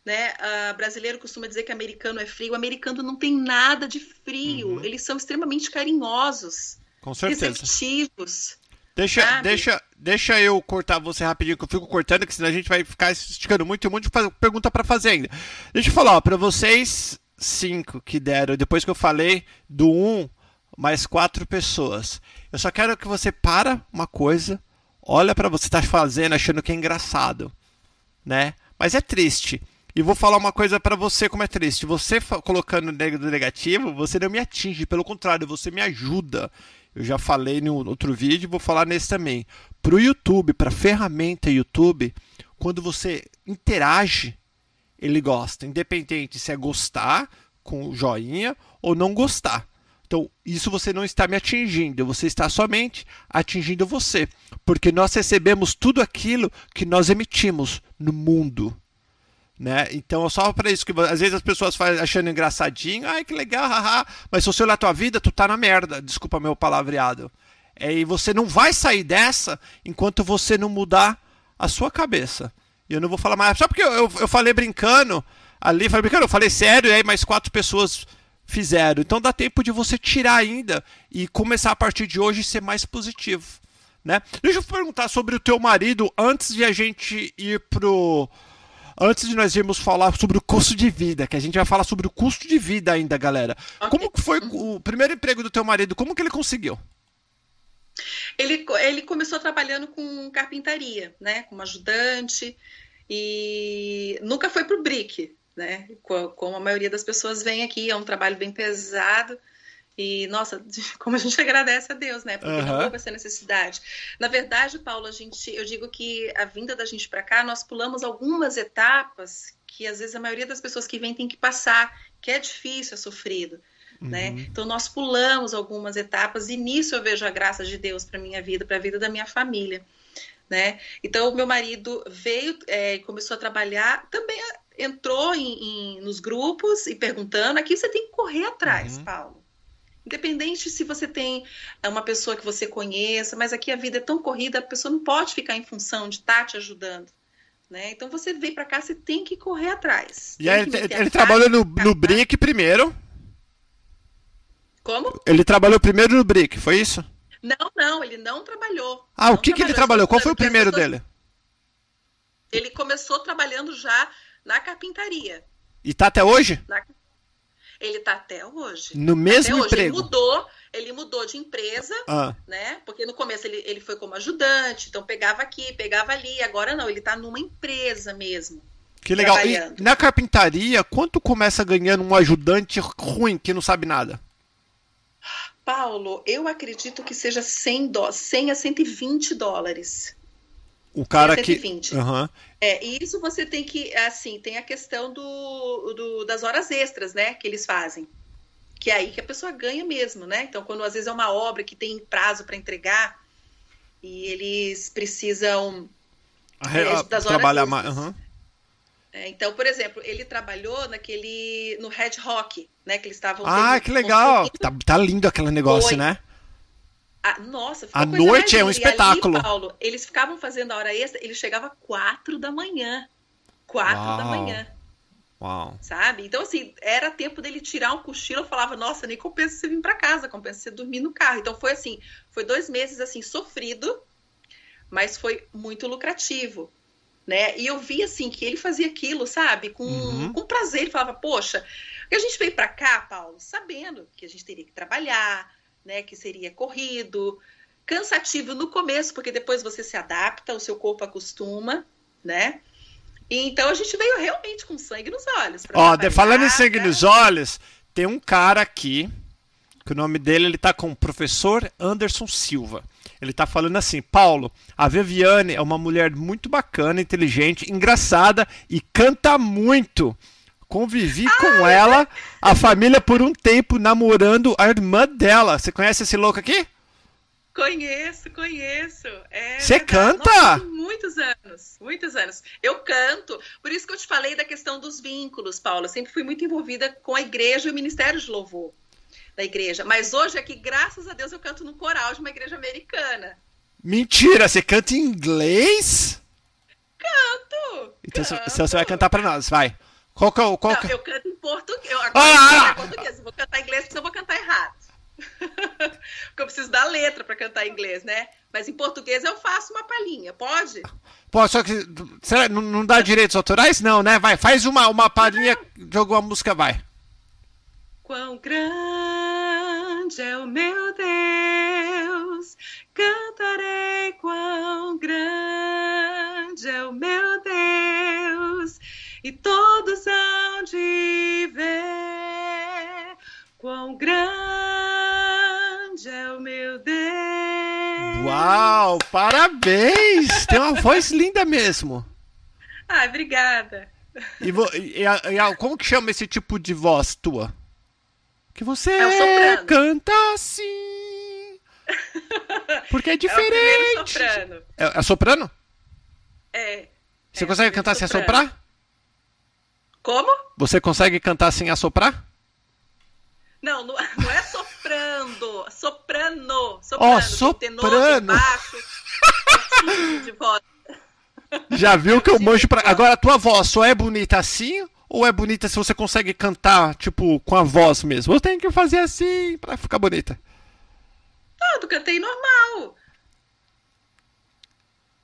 né? Uh, brasileiro costuma dizer que americano é frio. O americano não tem nada de frio. Uhum. Eles são extremamente carinhosos. Com certeza. Receptivos. Deixa, deixa, deixa eu cortar você rapidinho, que eu fico cortando, que senão a gente vai ficar esticando muito e um monte de pergunta para fazer ainda. Deixa eu falar, para vocês cinco que deram, depois que eu falei do um, mais quatro pessoas. Eu só quero que você para uma coisa, olha para você tá fazendo, achando que é engraçado, né? Mas é triste. E vou falar uma coisa para você como é triste. Você colocando negativo, você não me atinge, pelo contrário, você me ajuda. Eu já falei no outro vídeo, vou falar nesse também. Para o YouTube, para a ferramenta YouTube, quando você interage, ele gosta, independente se é gostar com joinha ou não gostar. Então, isso você não está me atingindo, você está somente atingindo você, porque nós recebemos tudo aquilo que nós emitimos no mundo. Né? Então só para isso que às vezes as pessoas fazem achando engraçadinho, ai que legal, haha, mas se você olhar a tua vida, tu tá na merda, desculpa meu palavreado. É, e você não vai sair dessa enquanto você não mudar a sua cabeça. E eu não vou falar mais, só porque eu, eu, eu falei brincando ali, falei brincando, eu falei sério, e aí mais quatro pessoas fizeram. Então dá tempo de você tirar ainda e começar a partir de hoje ser mais positivo. Né? Deixa eu perguntar sobre o teu marido antes de a gente ir pro antes de nós irmos falar sobre o custo de vida, que a gente vai falar sobre o custo de vida ainda, galera. Como que foi o primeiro emprego do teu marido? Como que ele conseguiu? Ele, ele começou trabalhando com carpintaria, né, como ajudante, e nunca foi para o BRIC, né, como a maioria das pessoas vem aqui, é um trabalho bem pesado, e, nossa, como a gente agradece a Deus, né? Porque uhum. não houve essa necessidade. Na verdade, Paulo, a gente, eu digo que a vinda da gente para cá, nós pulamos algumas etapas que às vezes a maioria das pessoas que vêm tem que passar, que é difícil, é sofrido. Né? Uhum. Né? Então nós pulamos algumas etapas e nisso eu vejo a graça de Deus para minha vida, para a vida da minha família, né? Então o meu marido veio e é, começou a trabalhar, também entrou em, em, nos grupos e perguntando. Aqui você tem que correr atrás, uhum. Paulo. Independente se você tem é, uma pessoa que você conheça, mas aqui a vida é tão corrida, a pessoa não pode ficar em função de estar tá te ajudando. Né? Então você veio para cá, você tem que correr atrás. E aí, ele, ele trabalhou no, no BRIC primeiro. Como? Ele trabalhou primeiro no BRIC, foi isso? Não, não, ele não trabalhou. Ah, não o que, que ele trabalhou? Qual foi o primeiro dele? Ele começou trabalhando já na carpintaria. E tá até hoje? Na... Ele tá até hoje. No mesmo até emprego? Ele mudou, ele mudou de empresa, ah. né? Porque no começo ele, ele foi como ajudante, então pegava aqui, pegava ali. Agora não, ele tá numa empresa mesmo. Que legal. E na carpintaria, quanto começa ganhando um ajudante ruim que não sabe nada? Paulo, eu acredito que seja 100, do... 100 a 120 dólares. O cara 120. que. Uhum. É, e isso você tem que, assim, tem a questão do, do, das horas extras, né, que eles fazem. Que é aí que a pessoa ganha mesmo, né? Então, quando às vezes é uma obra que tem prazo para entregar e eles precisam é, das horas trabalhar mais. Uhum. É, então, por exemplo, ele trabalhou naquele no Red Rock, né? Que eles estavam. Ah, que legal! Tá, tá, lindo aquele negócio, Foi. né? Ah, nossa, a noite é um espetáculo. Ali, Paulo, eles ficavam fazendo a hora extra, ele chegava quatro da manhã. Quatro Uau. da manhã. Uau. Sabe? Então, assim, era tempo dele tirar um cochilo. Eu falava, nossa, nem compensa você vir para casa, compensa você dormir no carro. Então, foi assim, foi dois meses, assim, sofrido, mas foi muito lucrativo, né? E eu vi, assim, que ele fazia aquilo, sabe? Com, uhum. com prazer. Ele falava, poxa, a gente veio para cá, Paulo, sabendo que a gente teria que trabalhar, né, que seria corrido, cansativo no começo, porque depois você se adapta, o seu corpo acostuma, né? Então a gente veio realmente com sangue nos olhos. Ó, falando em sangue nos olhos, tem um cara aqui, que o nome dele ele tá com o professor Anderson Silva. Ele tá falando assim: Paulo, a Viviane é uma mulher muito bacana, inteligente, engraçada e canta muito. Convivi ah, com ela, a família por um tempo namorando a irmã dela. Você conhece esse louco aqui? Conheço, conheço. É Você canta? Nossa, muitos anos, muitos anos. Eu canto. Por isso que eu te falei da questão dos vínculos, Paula. Eu sempre fui muito envolvida com a igreja e o ministério de louvor da igreja. Mas hoje aqui, graças a Deus, eu canto no coral de uma igreja americana. Mentira, você canta em inglês? Canto. Então canto. você vai cantar para nós, vai. Qual que é o. Qual Não, que... eu canto em português. Eu, Ah, agora eu canto em português. Eu vou cantar em inglês, porque eu vou cantar errado. porque eu preciso da letra para cantar em inglês, né? Mas em português eu faço uma palhinha, pode? Pô, só que. Será, não, não dá direitos autorais? Não, né? Vai, faz uma, uma palhinha de alguma música, vai. Quão grande é o meu Deus, cantarei quão grande é o meu Deus, e todos quão grande é o meu Deus. Uau, parabéns! Tem uma voz linda mesmo. Ai, obrigada. E, vo- e a- e a- como que chama esse tipo de voz tua? Que você É canta assim. Porque é É diferente. soprano. É, é soprano? É. Você É, consegue cantar sem soprano. assoprar? Como? Você consegue cantar sem assoprar? Não, não, não é soprando, soprano, soprano, tenor, soprano. baixo, timbre de voz. Já viu que eu manjo pra. claro. Agora a tua voz só é bonita assim? Ou é bonita se você consegue cantar, tipo, com a voz mesmo? Eu tenho que fazer assim pra ficar bonita. Não, eu cantei normal.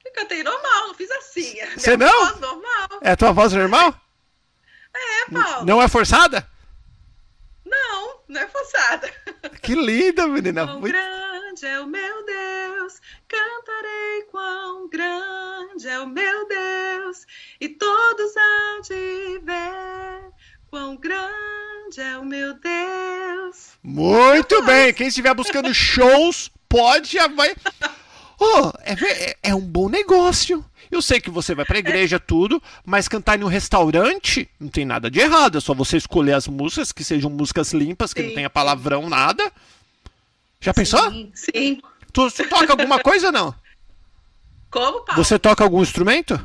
Eu cantei normal, não fiz assim. Você não? Voz normal. É a tua voz normal? É, Paulo. Não é forçada? Não, não é forçada. Que linda, menina. Quão Muito- grande é o meu Deus, cantarei quão grande é o meu Deus, e todos hão de ver quão grande é o meu Deus. Muito bem. Quem estiver buscando shows, pode já vai. Oh, é, é- um bom negócio. Eu sei que você vai pra igreja, tudo, mas cantar em um restaurante não tem nada de errado. É só você escolher as músicas que sejam músicas limpas, que não Sim. tenha palavrão, nada. Já pensou? Sim, sim. Tu, tu toca alguma coisa ou não? Como, Paulo? Você toca algum instrumento?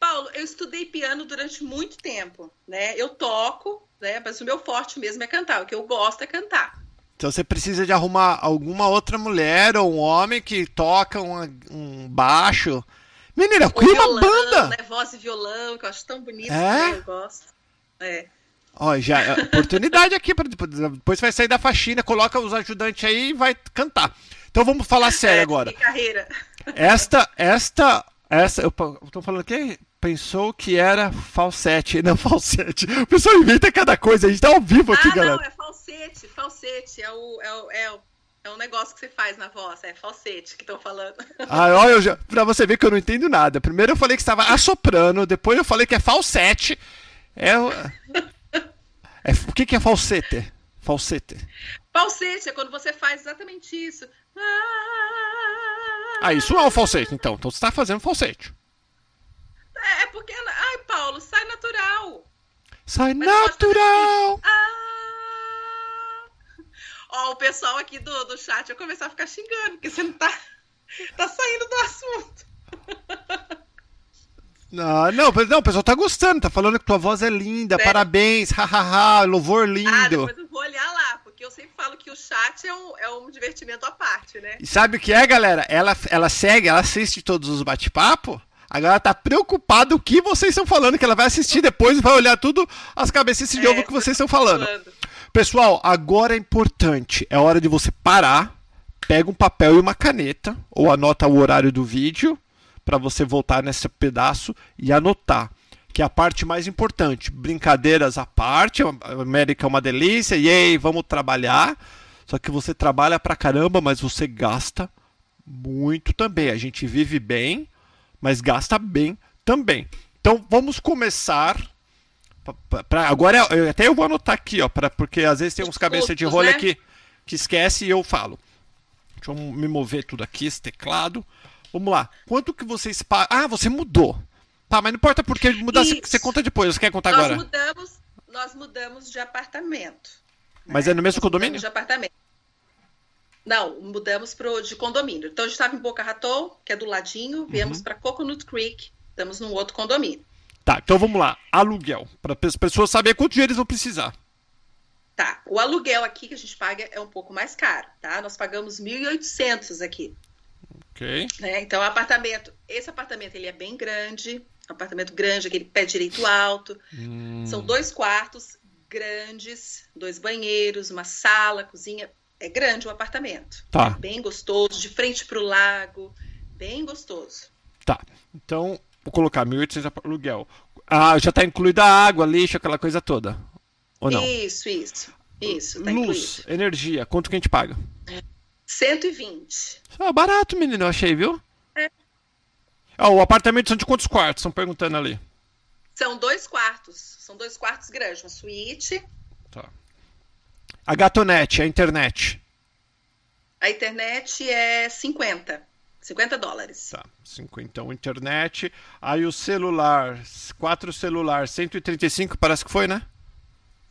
Paulo, eu estudei piano durante muito tempo, né? Eu toco, né? Mas o meu forte mesmo é cantar. O que eu gosto é cantar. Então você precisa de arrumar alguma outra mulher ou um homem que toca um, um baixo. Menina, cria uma banda! né? Voz e violão, que eu acho tão bonito, É? né? Eu gosto. É. Ó, já é oportunidade aqui para depois vai sair da faxina, coloca os ajudantes aí e vai cantar. Então vamos falar sério É, agora. carreira. Esta, esta, essa, eu eu tô falando que pensou que era falsete, não falsete. O pessoal inventa cada coisa, a gente tá ao vivo aqui, ah, galera. não, é falsete. Falsete. É o, é, o, é, o, é um negócio que você faz na voz. É falsete que estão falando. Ah, olha, já, pra você ver que eu não entendo nada. Primeiro eu falei que estava assoprando, depois eu falei que é falsete. É, o- é o que que é falsete? Falsete. Falsete é quando você faz exatamente isso. Ah, isso é um falsete, então. Então você tá fazendo falsete. É porque. Ai, Paulo, sai natural. Sai Mas natural. Ah! Ó, o pessoal aqui do, do chat vai começar a ficar xingando, porque você não tá, tá saindo do assunto. Não, não, não, o pessoal tá gostando, tá falando que tua voz é linda, Sério? parabéns, hahaha, louvor Ah, lindo. depois eu vou olhar lá, porque eu sempre falo que o chat é um, é um divertimento à parte, né? E sabe o que é, galera? Ela, ela segue, ela assiste todos os bate-papo. Agora ela tá preocupada o que vocês estão falando, que ela vai assistir depois e vai olhar tudo as cabeças de É, ovo que vocês estão falando. Pessoal, agora é importante. É hora de você parar, pega um papel e uma caneta, ou anota o horário do vídeo, para você voltar nesse pedaço e anotar. Que é a parte mais importante. Brincadeiras à parte, a América é uma delícia, e aí, vamos trabalhar. Só que você trabalha pra caramba, mas você gasta muito também. A gente vive bem, mas gasta bem também. Então vamos começar. Pra- pra- agora eu- até eu vou anotar aqui, ó, pra, porque às vezes tem uns cabeça de rolha né? que, que esquece e eu falo. Deixa eu me mover tudo aqui, esse teclado. Vamos lá. Quanto que vocês pagam? Ah, você mudou. Tá, mas não importa porque mudar, você, conta depois. Você quer contar Nós agora? mudamos, nós mudamos de apartamento. Mas né? é no mesmo Nós condomínio? De apartamento. Não, mudamos pro, de condomínio. Então a gente estava em Boca Raton, que é do ladinho, viemos Uhum. para Coconut Creek, estamos num outro condomínio. Tá, então vamos lá. Aluguel. Para as pessoas saberem quanto dinheiro eles vão precisar. Tá, o aluguel aqui que a gente paga é um pouco mais caro, tá? Nós pagamos 1.800 aqui. Ok. Né? Então, o apartamento, esse apartamento ele é bem grande, apartamento grande, aquele pé direito alto. Hum. São dois quartos grandes, dois banheiros, uma sala, cozinha. É grande o apartamento. Tá. É bem gostoso, de frente para o lago, bem gostoso. Tá. Então, vou colocar 1.800 aluguel. Ah, já está incluída a água, lixo, aquela coisa toda. Ou não? Isso, isso. Isso, tá Luz, incluído. energia, quanto que a gente paga? 120. Ah, barato, menino, eu achei, viu? É. Ah, o apartamento são de quantos quartos? Estão perguntando ali. São dois quartos. São dois quartos grandes, uma suíte. Tá. A gatonete, a internet. A internet é 50. 50 dólares. Tá, 5 então, internet. Aí o celular, quatro celular, 135 parece que foi, né?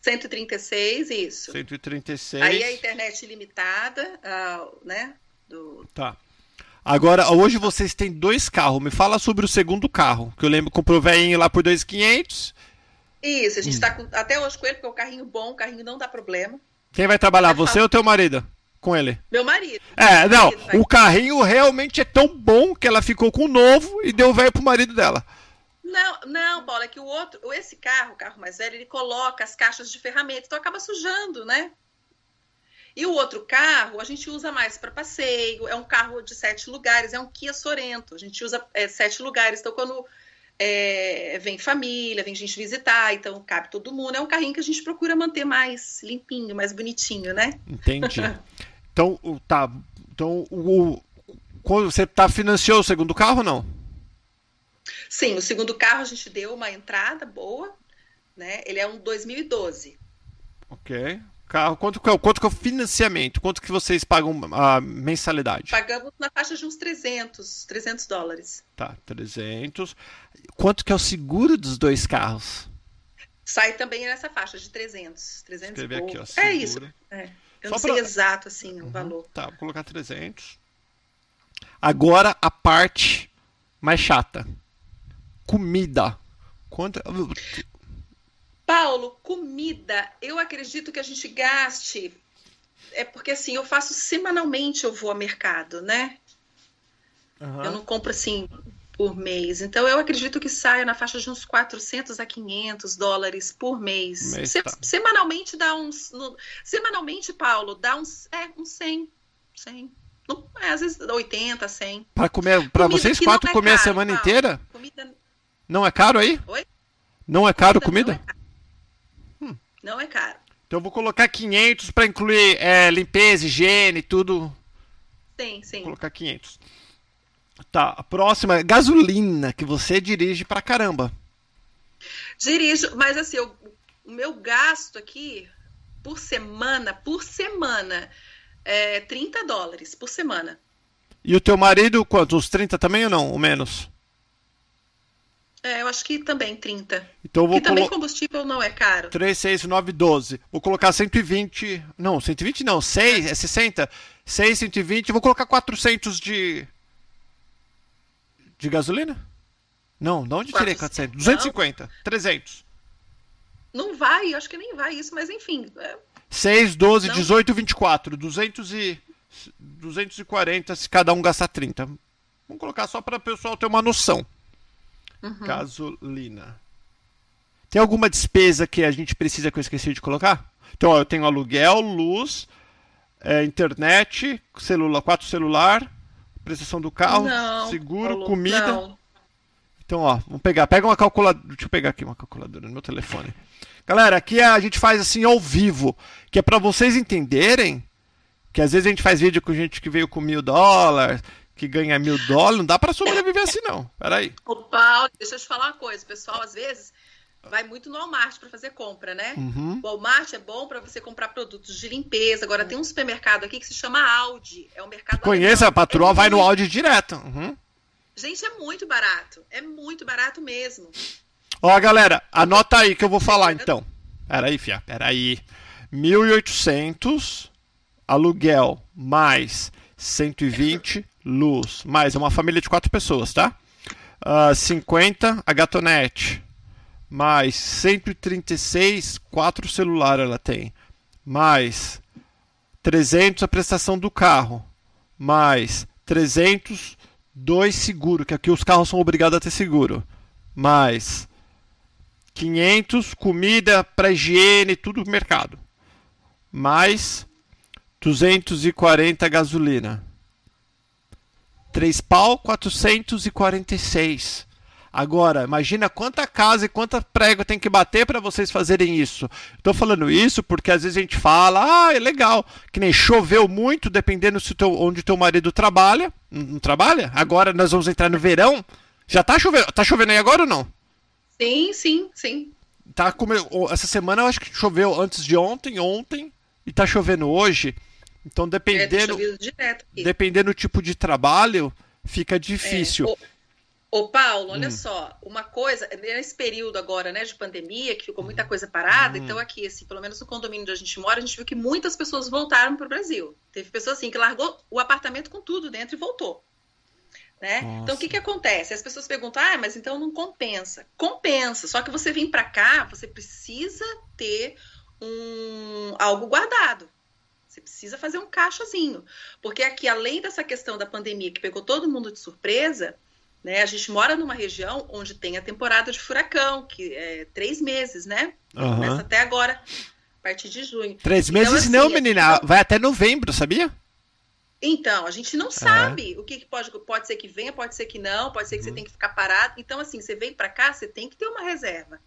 136, isso. 136. Aí a internet ilimitada, ah, né? Do... Tá. Agora, hoje vocês têm dois carros. Me fala sobre o segundo carro, que eu lembro que comprou o velhinho lá por 2.500. Isso, a gente Hum. está até hoje com ele, porque é um carrinho bom, o carrinho não dá problema. Quem vai trabalhar, você ou teu marido? Com ele. Meu marido. É, Meu não, vai- o carrinho realmente é tão bom que ela ficou com o novo e deu o velho pro marido dela. Não, não, Paulo, é que o outro, esse carro, o carro mais velho, ele coloca as caixas de ferramentas, então acaba sujando, né? E o outro carro a gente usa mais para passeio, é um carro de sete lugares, é um Kia Sorento, a gente usa é, sete lugares, então quando é, vem família, vem gente visitar, então cabe todo mundo, é um carrinho que a gente procura manter mais limpinho, mais bonitinho, né? Entendi. Então, tá. Então, o, você tá financiou o segundo carro ou não? Sim, o segundo carro a gente deu uma entrada boa, né? Ele é um 2012. Ok. Carro, quanto é, o- quanto que é o financiamento? Quanto que vocês pagam a mensalidade? Pagamos na faixa de uns 300, 300 dólares. Tá, 300. Quanto que é o seguro dos dois carros? Sai também nessa faixa de 300, 300 Escrever aqui, ó. é isso. seguro. é. Eu Só não sei pra- exato assim o Uhum. valor. Tá, vou colocar 300. Agora a parte mais chata. Comida. Quanto Paulo, comida, eu acredito que a gente gaste. É porque assim, eu faço semanalmente, eu vou ao mercado, né? Aham. Eu não compro assim por mês. Então eu acredito que saia na faixa de uns 400 a 500 dólares por mês. Mês, Se- tá. Semanalmente dá uns. no- semanalmente, Paulo, dá uns. É, uns 100. 100. Não, é, às vezes 80, 100. Pra comer, para vocês quatro é comer a caro, semana Paulo. inteira? Comida. Não é caro aí? Oi? Não é caro comida comida? Não é caro. Não é caro. Então eu vou colocar 500 para incluir é, limpeza, higiene, tudo. Sim, Vou sim. colocar 500. Tá, a próxima é gasolina, que você dirige pra caramba. Dirijo, mas assim, eu- o meu gasto aqui por semana, por semana, é 30 dólares por semana. E o teu marido, quanto? Uns 30 também ou não? Ou menos? É, eu acho que também 30. Então vou Que também combustível não é caro. 3, 6, 9, 12. Vou colocar 120. Não, 120 não. 6, é 60. 6, 120. Vou colocar 400 de. De gasolina? Não, de onde tirei 400? 250. 300. Não vai, acho que nem vai isso, mas enfim. é, 6, 12, Não. 18, 24. 200 e. 240 se cada um gastar 30. Vamos colocar só para o pessoal ter uma noção. uhum. Gasolina. Tem alguma despesa que a gente precisa que eu esqueci de colocar? Então, ó, eu tenho aluguel, luz, é, internet, celular, quatro celular, prestação do carro, Não, seguro, Paulo, comida. não. Então, ó, vamos pegar. Pega uma calculadora. Deixa eu pegar aqui uma calculadora no meu telefone. Galera, aqui a gente faz assim ao vivo, que é pra vocês entenderem que às vezes a gente faz vídeo com gente que veio com mil dólares, que ganha mil dólares. Não dá pra sobreviver assim, não. Peraí. Ô, Paulo, deixa eu te falar uma coisa. Pessoal, às vezes, vai muito no Walmart para fazer compra, né? Uhum. O Walmart é bom para você comprar produtos de limpeza. Agora, tem um supermercado aqui que se chama Audi. É um mercado Conheça, a patroa É vai no áudio direto. Uhum. Gente, é muito barato. É muito barato mesmo. Ó, galera, anota aí que eu vou falar então. Peraí, fia, peraí. 1.800 aluguel mais 120 luz. Mais é uma família de quatro pessoas, tá? Ah, 50 a gatonete. Mais 136, quatro celular ela tem. Mais 300 a prestação do carro. Mais 300, dois seguro, que aqui os carros são obrigados a ter seguro. Mais 500 comida para higiene, tudo mercado. Mais 240 gasolina. 3 pau 446. Agora, imagina quanta casa e quanta prego tem que bater para vocês fazerem isso. Estou falando isso porque às vezes a gente fala, ah, é legal, que nem choveu muito, dependendo se teu, onde teu marido trabalha. Não, trabalha? Agora nós vamos entrar no verão. Já tá chovendo? Tá chovendo aí agora ou não? Sim, sim, sim. Tá como essa semana eu acho que choveu antes de ontem, ontem e tá chovendo hoje. Então dependendo é, dependendo do tipo de trabalho, fica difícil. É, Ô, Paulo, olha hum. só, uma coisa, nesse período agora, né, de pandemia, que ficou muita coisa parada, hum. então aqui, assim, pelo menos no condomínio onde a gente mora, a gente viu que muitas pessoas voltaram para o Brasil. Teve pessoas assim que largou o apartamento com tudo dentro e voltou. Né? Então, o que, que acontece? As pessoas perguntam, ah, mas então não compensa. Compensa, só que você vir para cá, você precisa ter um algo guardado. Você precisa fazer um caixazinho. Porque aqui, além dessa questão da pandemia que pegou todo mundo de surpresa, né? A gente mora numa região onde tem a temporada de furacão, que é três meses, né? Uhum. Começa até agora, a partir de junho. Três então, meses assim, não, menina. Vai até novembro, sabia? Então, a gente não é. sabe o que, que, pode, pode ser que venha, pode ser que não, pode ser que uhum. você tem que ficar parado. Então, assim, você vem para cá, você tem que ter uma reserva.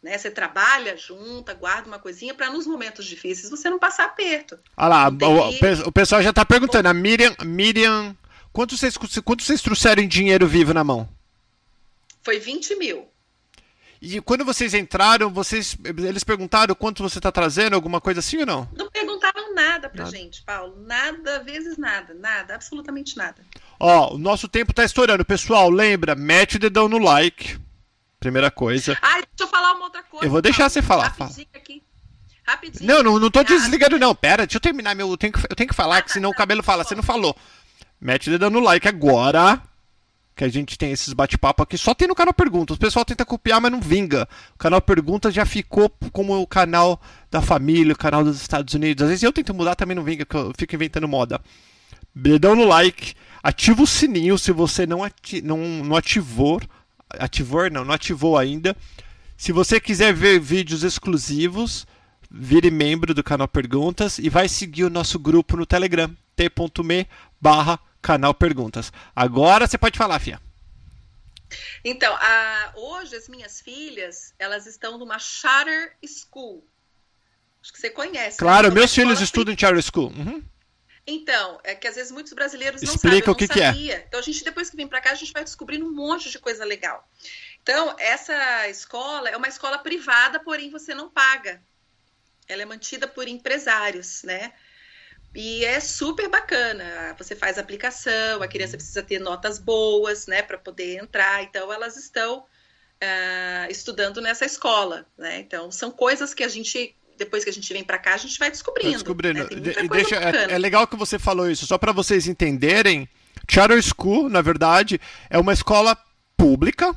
Né? Você trabalha, junta, guarda uma coisinha para nos momentos difíceis você não passar aperto. Olha lá, o, o, pessoal já está perguntando. A Miriam, Miriam Quanto vocês, quanto vocês trouxeram em dinheiro vivo na mão? Foi 20 mil. E quando vocês entraram, vocês, eles perguntaram quanto você está trazendo, alguma coisa assim ou não? Não perguntaram nada pra nada. gente, Paulo. Nada, vezes nada. Nada, absolutamente nada. Ó, o nosso tempo tá estourando. Pessoal, lembra, mete o dedão no like. Primeira coisa. Ai, deixa eu falar uma outra coisa. Eu vou deixar Paulo. você falar. Rapidinho fala. aqui. Rapidinho. Não, não, não tô desligando, não. Pera, deixa eu terminar meu. Eu tenho que, eu tenho que falar, ah, que senão o cabelo fala. Você não falou. Mete o dedo no like agora. Que a gente tem esses bate-papo aqui. Só tem no canal Perguntas. O pessoal tenta copiar, mas não vinga. O canal Perguntas já ficou como o canal da família, o canal dos Estados Unidos. Às vezes eu tento mudar, também não vinga, que eu fico inventando moda. Dedão no like. Ativa o sininho se você não, ati não, não ativou. Ativou, não, não ativou ainda. Se você quiser ver vídeos exclusivos, vire membro do canal Perguntas e vai seguir o nosso grupo no Telegram, t.me barra canal Perguntas. Agora você pode falar, Fia. Então, a, hoje as minhas filhas, elas estão numa charter school. Acho que você conhece. Né? Claro, né? meus filhos estudam em charter school. Uhum. Então, é que às vezes muitos brasileiros não Explica sabem, o que, que é. Então, a gente, depois que vem para cá, a gente vai descobrindo um monte de coisa legal. Então, essa escola é uma escola privada, porém você não paga. Ela é mantida por empresários, né? E é super bacana. Você faz a aplicação, a criança precisa ter notas boas, né, para poder entrar. Então, elas estão uh, estudando nessa escola, né? Então, são coisas que a gente depois que a gente vem para cá, a gente vai descobrindo. Tá descobrindo. Né? De, deixa, é, é, legal que você falou isso, só para vocês entenderem. Charter School, na verdade, é uma escola pública,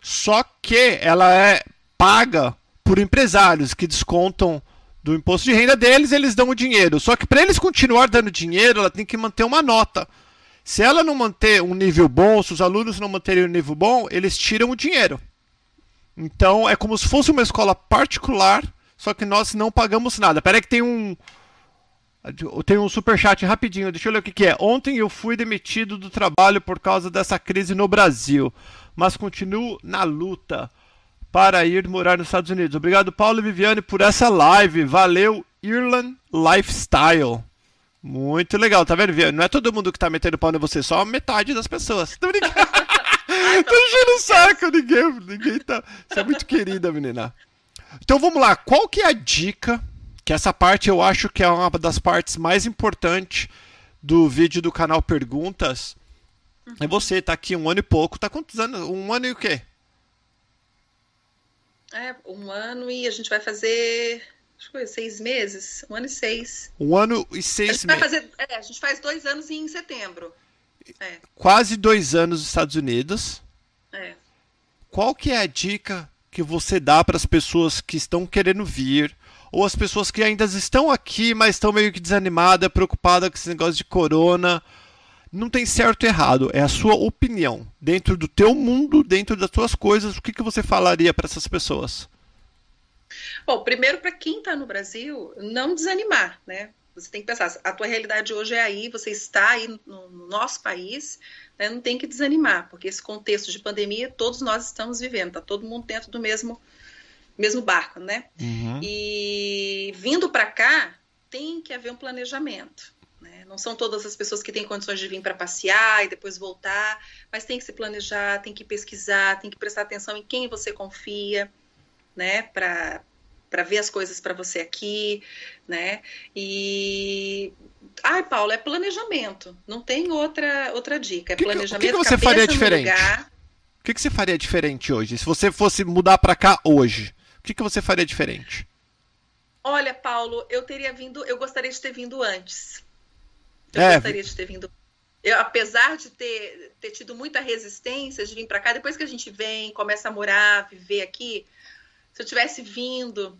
só que ela é paga por empresários que descontam do imposto de renda deles, eles dão o dinheiro. Só que para eles continuar dando dinheiro, ela tem que manter uma nota. Se ela não manter um nível bom, se os alunos não manterem um nível bom, eles tiram o dinheiro. Então é como se fosse uma escola particular, só que nós não pagamos nada. Peraí que tem um tem um super chat rapidinho, deixa eu ler o que, que é. Ontem eu fui demitido do trabalho por causa dessa crise no Brasil, mas continuo na luta para ir morar nos Estados Unidos. Obrigado, Paulo e Viviane, por essa live. Valeu, Irland Lifestyle. Muito legal, tá vendo, Viviane? Não é todo mundo que tá metendo pau em você, só metade das pessoas. Tô brincando. Tô enchendo o saco, ninguém, ninguém tá. Você é muito querida, menina. Então vamos lá, qual que é a dica? Que essa parte eu acho que é uma das partes mais importantes do vídeo do canal Perguntas. É você, tá aqui um ano e pouco. Tá quantos anos? Um ano e o quê? É, um ano e a gente vai fazer acho que foi seis meses, um ano e seis. Um ano e seis meses. Fazer, é, a gente faz dois anos em setembro. É. Quase dois anos nos Estados Unidos. É. Qual que é a dica que você dá para as pessoas que estão querendo vir ou as pessoas que ainda estão aqui, mas estão meio que desanimadas, preocupadas com esse negócio de corona? Não tem certo e errado, é a sua opinião. Dentro do teu mundo, dentro das tuas coisas, o que, que você falaria para essas pessoas? Bom, primeiro para quem está no Brasil, não desanimar, né? Você tem que pensar, a tua realidade hoje é aí, você está aí no, no nosso país, né? não tem que desanimar, porque esse contexto de pandemia todos nós estamos vivendo, está todo mundo dentro do mesmo, mesmo barco, né? Uhum. E vindo para cá, tem que haver um planejamento. Né? Não são todas as pessoas que têm condições de vir para passear e depois voltar, mas tem que se planejar, tem que pesquisar, tem que prestar atenção em quem você confia, né? Para para ver as coisas para você aqui, né? E ai, Paulo, é planejamento. Não tem outra outra dica. É que, planejamento. O que, que você faria diferente? O que, que você faria diferente hoje? Se você fosse mudar para cá hoje, o que, que você faria diferente? Olha, Paulo, eu teria vindo, eu gostaria de ter vindo antes. Eu é. gostaria de ter vindo. Eu, apesar de ter, ter tido muita resistência de vir para cá, depois que a gente vem, começa a morar, viver aqui, se eu tivesse vindo,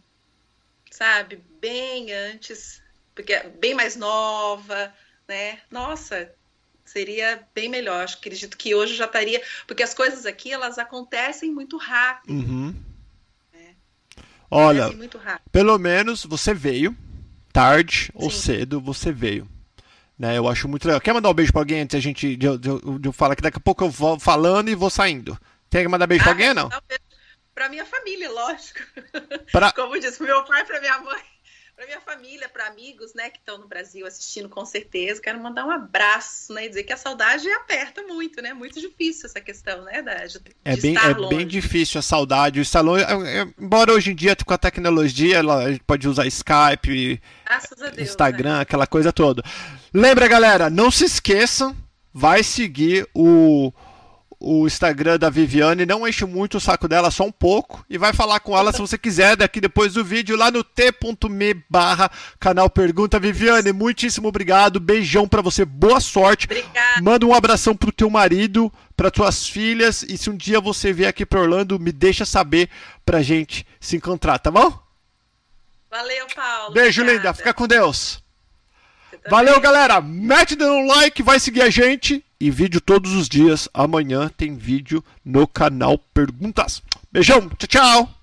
sabe, bem antes, porque é bem mais nova, né? Nossa, seria bem melhor. Acho, acredito que hoje já estaria, porque as coisas aqui elas acontecem muito rápido. Uhum. Né? Olha, pelo menos você veio tarde Sim. ou cedo, você veio. Né, eu acho muito legal. Quer mandar um beijo pra alguém antes a gente de, de, de, falar que daqui a pouco eu vou falando e vou saindo? Tem que mandar beijo ah, pra alguém não? não para minha família, lógico. Pra... Como disse, pro meu pai, para minha mãe, para minha família, para amigos, né, que estão no Brasil assistindo com certeza. Quero mandar um abraço, né, e dizer que a saudade aperta muito, né? Muito difícil essa questão, né, da de É bem é longe. bem difícil a saudade, o estar longe, embora hoje em dia com a tecnologia, a gente pode usar Skype, Deus, Instagram, né? aquela coisa toda. Lembra, galera, não se esqueçam, vai seguir o o Instagram da Viviane, não enche muito o saco dela, só um pouco, e vai falar com ela se você quiser daqui depois do vídeo lá no t.me barra canal Pergunta. Viviane, muitíssimo obrigado, beijão para você, boa sorte. Obrigada. Manda um abração pro teu marido, para tuas filhas, e se um dia você vier aqui para Orlando, me deixa saber pra gente se encontrar, tá bom? Valeu, Paulo. Beijo, obrigada. linda, fica com Deus. Valeu, galera. Mete um like, vai seguir a gente. E vídeo todos os dias. Amanhã tem vídeo no canal Perguntas. Beijão, tchau, tchau.